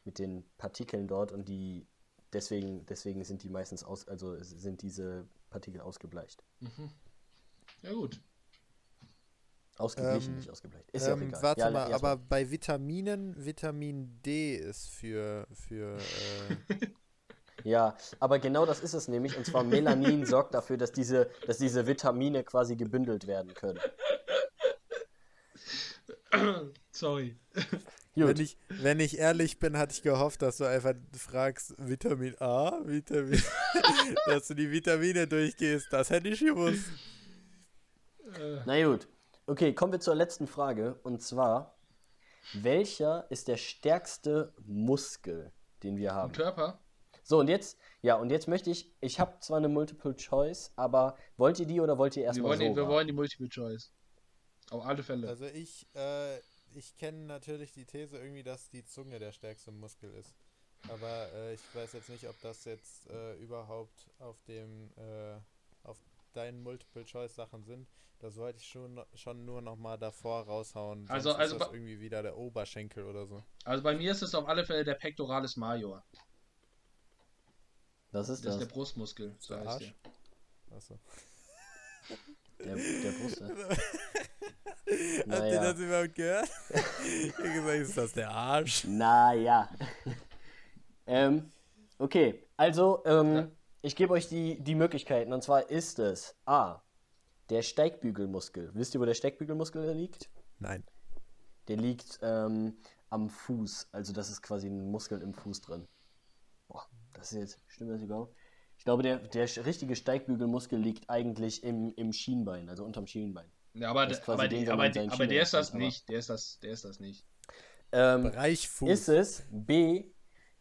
mit den Partikeln dort und die, deswegen, deswegen sind die meistens aus, also sind diese Partikel ausgebleicht.
Mhm. Ja, gut.
Ausgeglichen,
Ähm,
nicht ausgebleicht. Ist ja auch
ähm,
egal.
warte
Ja,
mal,
erst
aber bei Vitaminen, Vitamin D ist für, für, äh, <laughs>
Ja, aber genau das ist es nämlich. Und zwar Melanin <laughs> sorgt dafür, dass diese, dass diese Vitamine quasi gebündelt werden können. <coughs>
Sorry.
Wenn ich, wenn ich ehrlich bin, hatte ich gehofft, dass du einfach fragst, Vitamin A, Vitamin, <laughs> dass du die Vitamine durchgehst, das hätte ich gewusst.
Äh,
Na gut. Okay, kommen wir zur letzten Frage. Und zwar, welcher ist der stärkste Muskel, den wir
Im
haben?
Körper?
So, und jetzt, ja, und jetzt möchte ich, ich habe zwar eine Multiple Choice, aber wollt ihr die oder wollt ihr erstmal so?
die, wir wollen die Multiple Choice. Auf alle Fälle.
Also ich, äh, ich kenne natürlich die These irgendwie, dass die Zunge der stärkste Muskel ist. Aber äh, ich weiß jetzt nicht, ob das jetzt äh, überhaupt auf dem, äh, auf deinen Multiple-Choice-Sachen sind. Das wollte ich schon, schon nur noch mal davor raushauen.
Also- also
ist das
ba-
irgendwie wieder der Oberschenkel oder so.
Also bei mir ist es auf alle Fälle der Pectoralis Major.
Was ist
Das
das?
ist der Brustmuskel. So
Der
heißt
Arsch?
der.
Achso. <laughs>
Der, der Brust. <laughs>
Habt ihr
Naja.
das überhaupt gehört? ich hab gesagt, ist das der Arsch?
Naja. ähm, okay, also, ähm,
Ja.
ich gebe euch die, die Möglichkeiten. Und zwar ist es A. Der Steigbügelmuskel. Wisst ihr, wo der Steigbügelmuskel liegt?
Nein.
Der liegt ähm, am Fuß. Also, das ist quasi ein Muskel im Fuß drin. Boah, das ist jetzt. Stimmt das überhaupt? Ich glaube, der, der richtige Steigbügelmuskel liegt eigentlich im, im Schienbein, also unterm Schienbein.
Ja, aber,
quasi
aber,
den,
aber,
seinen
aber der ist das
aber-
nicht. Der ist das, der ist das nicht.
Ähm,
Bereich Fuß.
ist es B,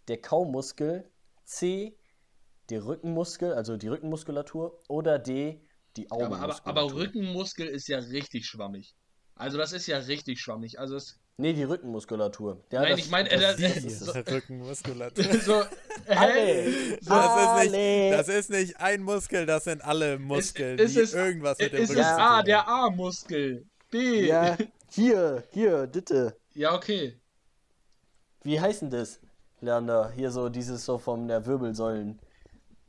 der Kaumuskel, C, der Rückenmuskel, also die Rückenmuskulatur, oder D, die
Ja, aber, aber,
Augenmuskulatur?
aber Rückenmuskel ist ja richtig schwammig. Also das ist ja richtig schwammig. Also es,
Nee, die Rückenmuskulatur. Ja,
Nein,
das-
ich meine,
das-
äh,
Die
das- <laughs> so-
Rückenmuskulatur.
so! So,
Das ist, nicht, das ist nicht ein Muskel, das sind alle Muskeln,
ist
die
es-
irgendwas mit dem
ist
Rücken zu
A,
tun
der
haben.
A-Muskel? B.
Ja, <laughs> hier, hier, bitte.
Ja, okay.
Wie heißt denn das, Leander? Hier so dieses so von der Wirbelsäulen.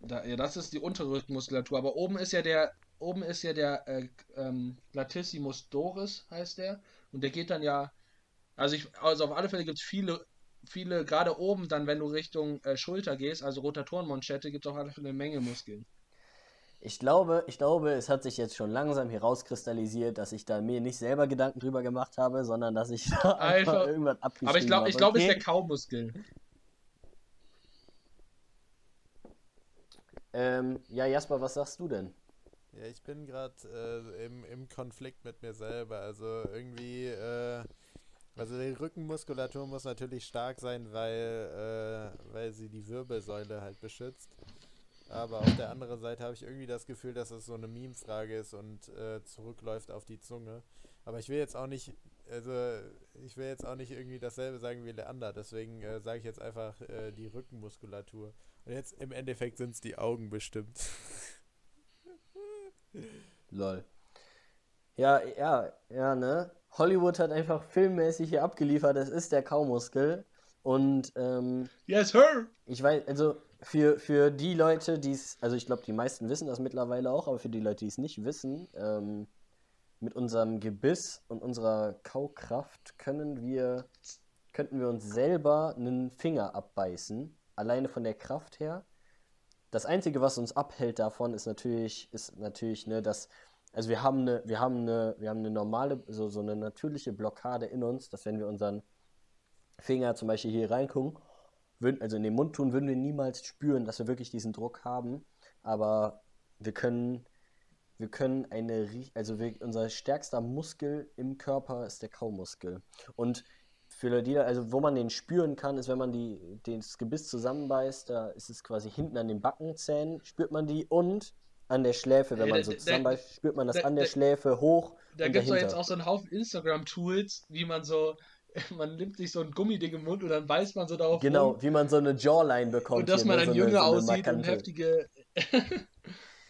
Da, ja, das ist die untere Rückenmuskulatur. Aber oben ist ja der, oben ist ja der äh, ähm, Latissimus doris, heißt der. Und der geht dann ja, also ich, also auf alle Fälle gibt es viele, viele, gerade oben dann, wenn du Richtung äh, Schulter gehst, also Rotatorenmanschette, gibt es auf alle Fälle eine Menge Muskeln.
Ich glaube, ich glaube, es hat sich jetzt schon langsam herauskristallisiert, dass ich da mir nicht selber Gedanken drüber gemacht habe, sondern dass ich da <laughs> einfach
Einfach-
irgendwas abgeschrieben
Aber ich glaube, ich glaube, es ist
okay?
der Kaumuskel.
Ähm, ja, Jasper, was sagst du denn?
Ja, ich bin gerade äh, im, im Konflikt mit mir selber. Also irgendwie, äh, also die Rückenmuskulatur muss natürlich stark sein, weil, äh, weil sie die Wirbelsäule halt beschützt. Aber auf der anderen Seite habe ich irgendwie das Gefühl, dass es so eine Meme-Frage ist und äh, zurückläuft auf die Zunge. Aber ich will jetzt auch nicht, also ich will jetzt auch nicht irgendwie dasselbe sagen wie Leander. Deswegen äh, sage ich jetzt einfach äh, die Rückenmuskulatur. Und jetzt im Endeffekt sind es die Augen bestimmt. <laughs>
Lol. Ja, ja, ja, ne? Hollywood hat einfach filmmäßig hier abgeliefert, es ist der Kaumuskel. Und ähm,
Yes, sir!
ich weiß, also für, für die Leute, die es, also ich glaube, die meisten wissen das mittlerweile auch, aber für die Leute, die es nicht wissen, ähm, mit unserem Gebiss und unserer Kaukraft können wir, könnten wir uns selber einen Finger abbeißen, alleine von der Kraft her. Das Einzige, was uns abhält davon, ist natürlich, ist natürlich, ne, dass, also wir haben eine, wir haben eine, wir haben eine normale, so, so eine natürliche Blockade in uns, dass wenn wir unseren Finger zum Beispiel hier reingucken, würden, also in den Mund tun, würden wir niemals spüren, dass wir wirklich diesen Druck haben. Aber wir können, wir können eine, also wir, unser stärkster Muskel im Körper ist der Kaumuskel. Und für die, also wo man den spüren kann, ist, wenn man die, das Gebiss zusammenbeißt, da ist es quasi hinten an den Backenzähnen, spürt man die und an der Schläfe, wenn man
da-
so
da-
zusammenbeißt, spürt man das
da-
an der Schläfe hoch
Da gibt es doch jetzt auch so einen Haufen Instagram-Tools, wie man so, <laughs> man nimmt sich so ein Gummiding im Mund und dann beißt man so darauf
Genau,
rum.
wie man so eine Jawline bekommt.
Und dass
hier,
man
ne,
dann
so
jünger
so
aussieht und heftige. <laughs>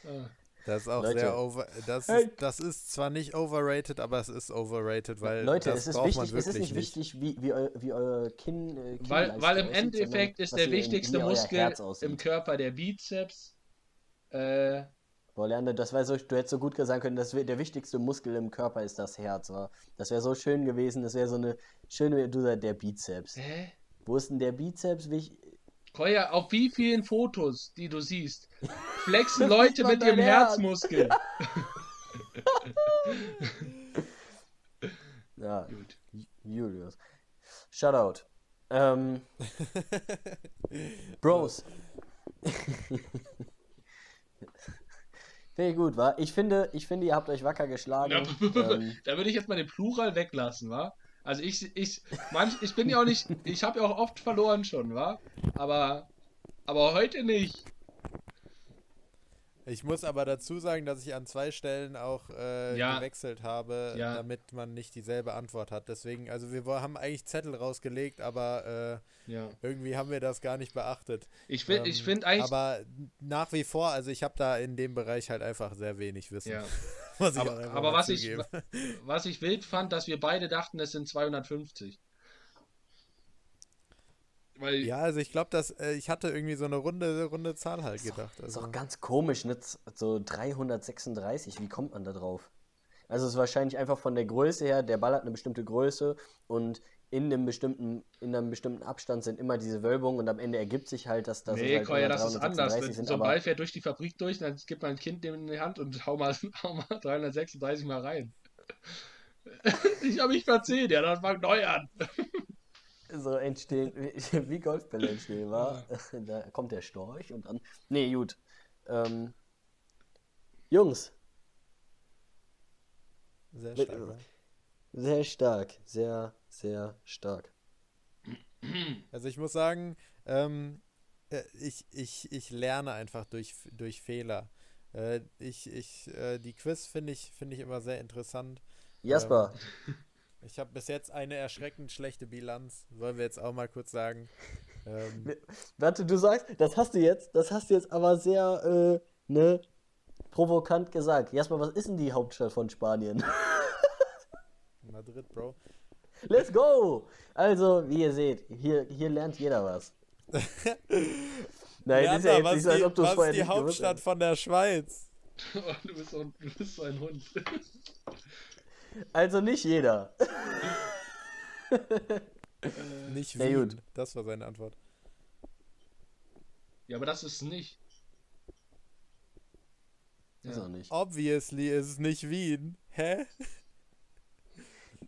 Ah.
Das ist auch
Leute.
sehr over. Das,
Hey.
ist, das ist zwar nicht overrated, aber es ist overrated, weil
Leute,
das
es ist,
braucht man
wichtig, es ist
wirklich
nicht wichtig, wie, wie, eu, wie euer Kinn. Äh,
weil, weil im Endeffekt ist der wichtigste Muskel im Körper der Bizeps. Äh,
Boah, Leander, das war so, du hättest so gut sagen können, dass der wichtigste Muskel im Körper ist das Herz. Wa? Das wäre so schön gewesen, das wäre so eine schöne, du sagst, der Bizeps.
hä?
Wo ist denn der Bizeps? Ich,
Koya, auf wie vielen Fotos, die du siehst, <laughs> flexen Leute mit ihrem
Herz.
Herzmuskel. <laughs>
ja,
Gut.
Julius. Shoutout. Ähm, <laughs> Bros. Finde ich gut, wa? Ich finde, ich finde, ihr habt euch wacker geschlagen.
Ja, <laughs>
ähm,
da würde ich jetzt mal den Plural weglassen, wa? Also ich, ich, manch, ich bin ja auch nicht, ich habe ja auch oft verloren schon, wa? Aber, aber heute nicht.
Ich muss aber dazu sagen, dass ich an zwei Stellen auch äh,
Ja.
gewechselt habe,
Ja.
damit man nicht dieselbe Antwort hat. Deswegen, also wir haben eigentlich Zettel rausgelegt, aber
Ja.
äh, irgendwie haben wir das gar nicht beachtet.
Ich finde, ich
Ähm,
finde eigentlich,
Aber nach wie vor, also ich habe da in dem Bereich halt einfach sehr wenig Wissen.
ja. <laughs>
Ich
Aber- aber was ich-. Was ich wild fand, dass wir beide dachten, es sind 250. Weil,
Ja, also ich glaube, dass äh, ich hatte irgendwie so eine runde, runde Zahl halt gedacht.
Ist
Also,
auch ganz komisch, ne? So 336, wie kommt man da drauf? Also es ist wahrscheinlich einfach von der Größe her, der Ball hat eine bestimmte Größe und in einem bestimmten, in einem bestimmten Abstand sind immer diese Wölbungen und am Ende ergibt sich halt, dass das
nee,
halt
Koya,
immer
das ist anders.
336
Wenn
sind,
so ein Ball fährt durch die Fabrik durch, dann gibt man ein Kind dem in die Hand und hau mal, <laughs> hau mal 336 mal rein. <laughs> ich habe mich verzählt, ja, dann fang neu an. <laughs>
so entstehen, wie, <laughs> Golfbälle entstehen, war. <laughs> Da kommt der Storch und dann. Nee, gut. Ähm, Jungs,
sehr
mit-
stark. ne?
sehr stark, sehr, sehr stark.
Also ich muss sagen, ähm, äh, ich, ich, ich lerne einfach durch, durch Fehler. Äh, ich, ich, äh, die Quiz finde ich, finde ich immer sehr interessant.
Jasper,
Ich habe bis jetzt eine erschreckend schlechte Bilanz, wollen wir jetzt auch mal kurz sagen. <laughs> Ähm,
warte, du sagst, das hast du jetzt, das hast du jetzt aber sehr, äh, ne, provokant gesagt. Jasper, was ist denn die Hauptstadt von Spanien? <laughs>
Madrid, Bro.
Let's go! Also, wie ihr seht, hier, hier lernt jeder was. <laughs> Nein, das ist ja
Leander,
jetzt
was
nicht so, als
die,
ob du es vorher
die Hauptstadt von der Schweiz?
Oh, du, bist so, ein- du bist so ein Hund.
Also nicht jeder.
Nicht
Na
Wien.
gut.
Das war seine Antwort.
Ja, aber das ist nicht.
Ist
Ja.
auch nicht.
Obviously ist es nicht Wien. Hä?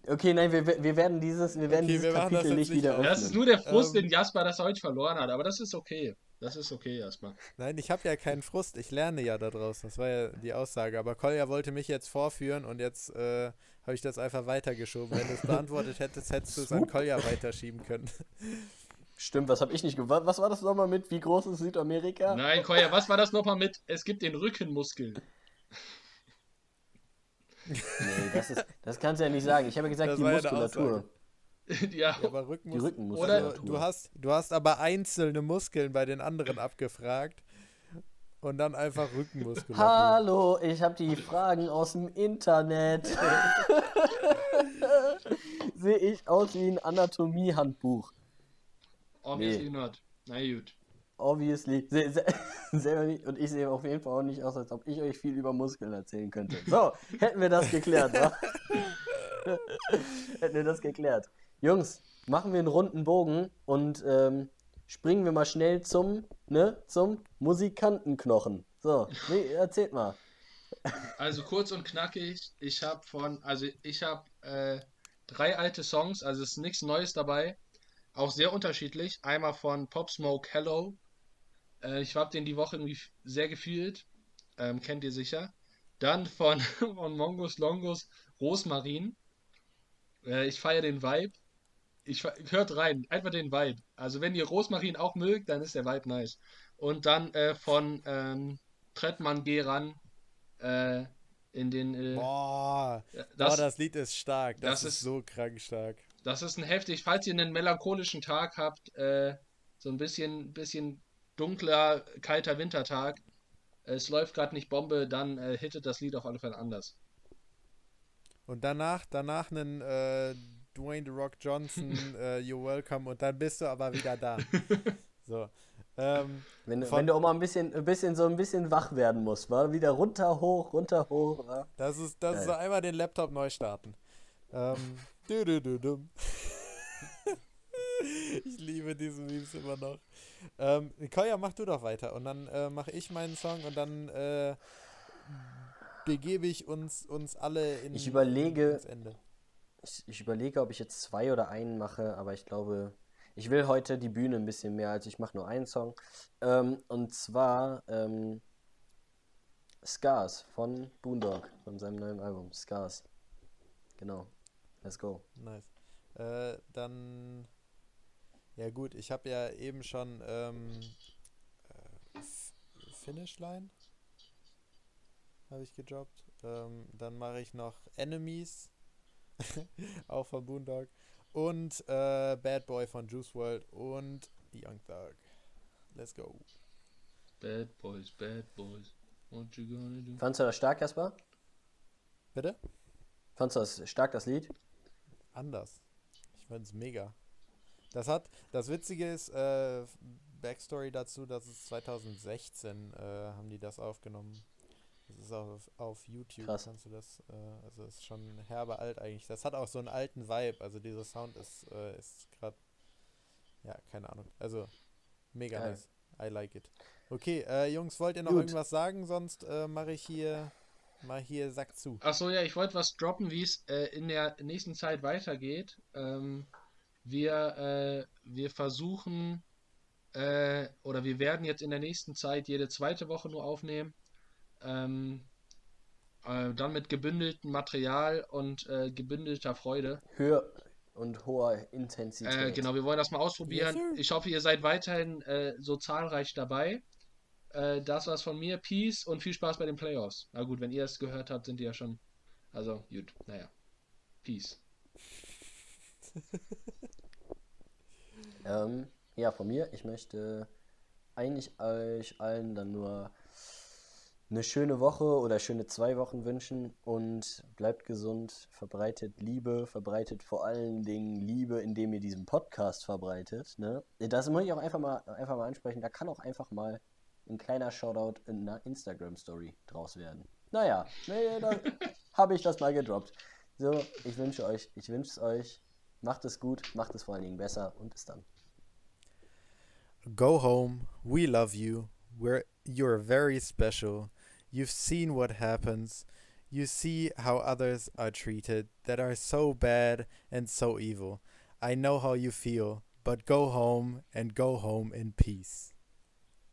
Okay, nein, wir, wir werden dieses, wir werden
Okay,
dieses
wir
Kapitel nicht
nicht
wieder öffnen.
Das ist nur der Frust,
Ähm.
den Jasper das heute verloren hat, aber das ist okay. Das ist okay erstmal.
Nein, ich habe ja keinen Frust. Ich lerne ja daraus. Das war ja die Aussage. Aber Kolja wollte mich jetzt vorführen und jetzt äh, habe ich das einfach weitergeschoben. Wenn du es beantwortet hättest, hättest du es an Kolja weiterschieben können.
Stimmt, was habe ich nicht gewusst? Was war das nochmal mit? Wie groß ist Südamerika?
Nein, Koya, was war das nochmal mit? Es gibt den Rückenmuskel.
Nee, das, ist, das kannst du ja nicht sagen. Ich habe ja gesagt,
Das
die Muskulatur. <laughs>
ja,
Ja, aber Rückenmus
Die
Oder
Rückenmuskulatur.
du hast, du hast aber einzelne Muskeln bei den anderen abgefragt und dann einfach Rückenmuskulatur.
Hallo, ich habe die Fragen aus dem Internet. <laughs> Sehe ich aus wie ein Anatomiehandbuch.
obviously
Nee.
not. Na gut.
Obviously. Se se <laughs> selber nicht. Und ich sehe auf jeden Fall auch nicht aus, als ob ich euch viel über Muskeln erzählen könnte. So, hätten wir das geklärt, wa? hätten wir das geklärt. Jungs, machen wir einen runden Bogen und ähm, springen wir mal schnell zum, ne, zum Musikantenknochen. So, nee, erzählt mal. <laughs>
Also kurz und knackig. Ich habe von, also ich habe äh, drei alte Songs, also es ist nichts Neues dabei. Auch sehr unterschiedlich. Einmal von Pop Smoke Hello. Äh, ich habe den die Woche irgendwie sehr gefühlt. Ähm, kennt ihr sicher. Dann von, <laughs> von Mongus Longus Rosmarin. Äh, ich feiere den Vibe. Ich hört rein, einfach den Vibe. Also wenn ihr Rosmarin auch mögt, dann ist der Vibe nice. Und dann äh, von ähm, Trettmann Geran äh, in den äh,
Boah,
das,
das, das Lied ist stark. Das,
das
ist
ist-
so krank stark.
das ist ein heftig, falls ihr einen melancholischen Tag habt, äh, so ein bisschen, bisschen dunkler, kalter Wintertag, es läuft gerade nicht Bombe, dann äh, hittet das Lied auf alle Fälle anders.
Und danach, danach einen äh, Dwayne The Rock Johnson, <laughs> äh, You're Welcome und dann bist du aber wieder da. <laughs> So. Ähm,
Wenn, du-
Von-
wenn du auch mal ein bisschen, ein bisschen so ein bisschen wach werden musst, war wieder runter, hoch, runter, hoch. Wa?
das ist, das ist so einmal den Laptop neu starten. Ähm, <laughs> du, du, du, dum. ich liebe diese Memes immer noch. Ähm, Koya, mach du doch weiter und dann äh, mache ich meinen Song und dann äh, begebe ich uns, uns alle in,
Ich überlege-
ins Ende.
Ich, ich überlege, ob ich jetzt zwei oder einen mache, aber ich glaube, ich will heute die Bühne ein bisschen mehr, als ich mache nur einen Song. Ähm, und zwar ähm, Scars von Boondog, von seinem neuen Album, Scars. Genau. Let's go.
Nice. Äh, dann, ja gut, ich habe ja eben schon ähm, äh, F- Finish Line habe ich gedroppt. Ähm, dann mache ich noch Enemies, <laughs> auch von Boondog. Und äh, Bad Boy von Juice World und Young Thug. Let's go.
Bad Boys, Bad Boys, what you gonna do?
Fandst du das stark, Jasper?
Bitte?
Fandst du das stark, das Lied?
Anders. Ich fand's mega. Das hat, das Witzige ist, äh, Backstory dazu, dass es 2016 äh, haben die das aufgenommen. Das ist auch auf, auf YouTube,
Krass.
kannst du das, äh, also ist schon herbe alt eigentlich. Das hat auch so einen alten Vibe, also dieser Sound ist, äh, ist gerade, ja, keine Ahnung. Also, mega
Geil.
nice. I like it. Okay, äh, Jungs, wollt ihr noch
Gut.
irgendwas sagen? Sonst äh, mache ich hier mal hier Sack zu.
Achso, ja, ich wollte was droppen, wie es äh, in der nächsten Zeit weitergeht. Ähm, wir, äh, wir versuchen, äh, oder wir werden jetzt in der nächsten Zeit jede zweite Woche nur aufnehmen. Ähm, äh, dann mit gebündeltem Material und äh, gebündelter Freude.
Höher und hoher Intensität.
Äh, genau, wir wollen das mal ausprobieren.
Yes,
ich hoffe, ihr seid weiterhin äh, so zahlreich dabei. Äh, das war's von mir. Peace und viel Spaß bei den Playoffs. Na gut, wenn ihr es gehört habt, sind die ja schon. Also, gut, naja. Peace. <laughs>
Ähm, ja, von mir, ich möchte eigentlich euch allen dann nur eine schöne Woche oder schöne zwei Wochen wünschen und bleibt gesund, verbreitet Liebe, verbreitet vor allen Dingen Liebe, indem ihr diesen Podcast verbreitet. Ne? Das muss ich auch einfach mal, einfach mal ansprechen. Da kann auch einfach mal ein kleiner Shoutout in einer Instagram-Story draus werden. Naja, nee, da <laughs> habe ich das mal gedroppt. So, ich wünsche euch, ich wünsche es euch. Macht es gut, macht es vor allen Dingen besser und bis dann.
Go home. We love you. We're you're very special. You've seen what happens. You see how others are treated that are so bad and so evil. I know how you feel, but go home and go home in peace.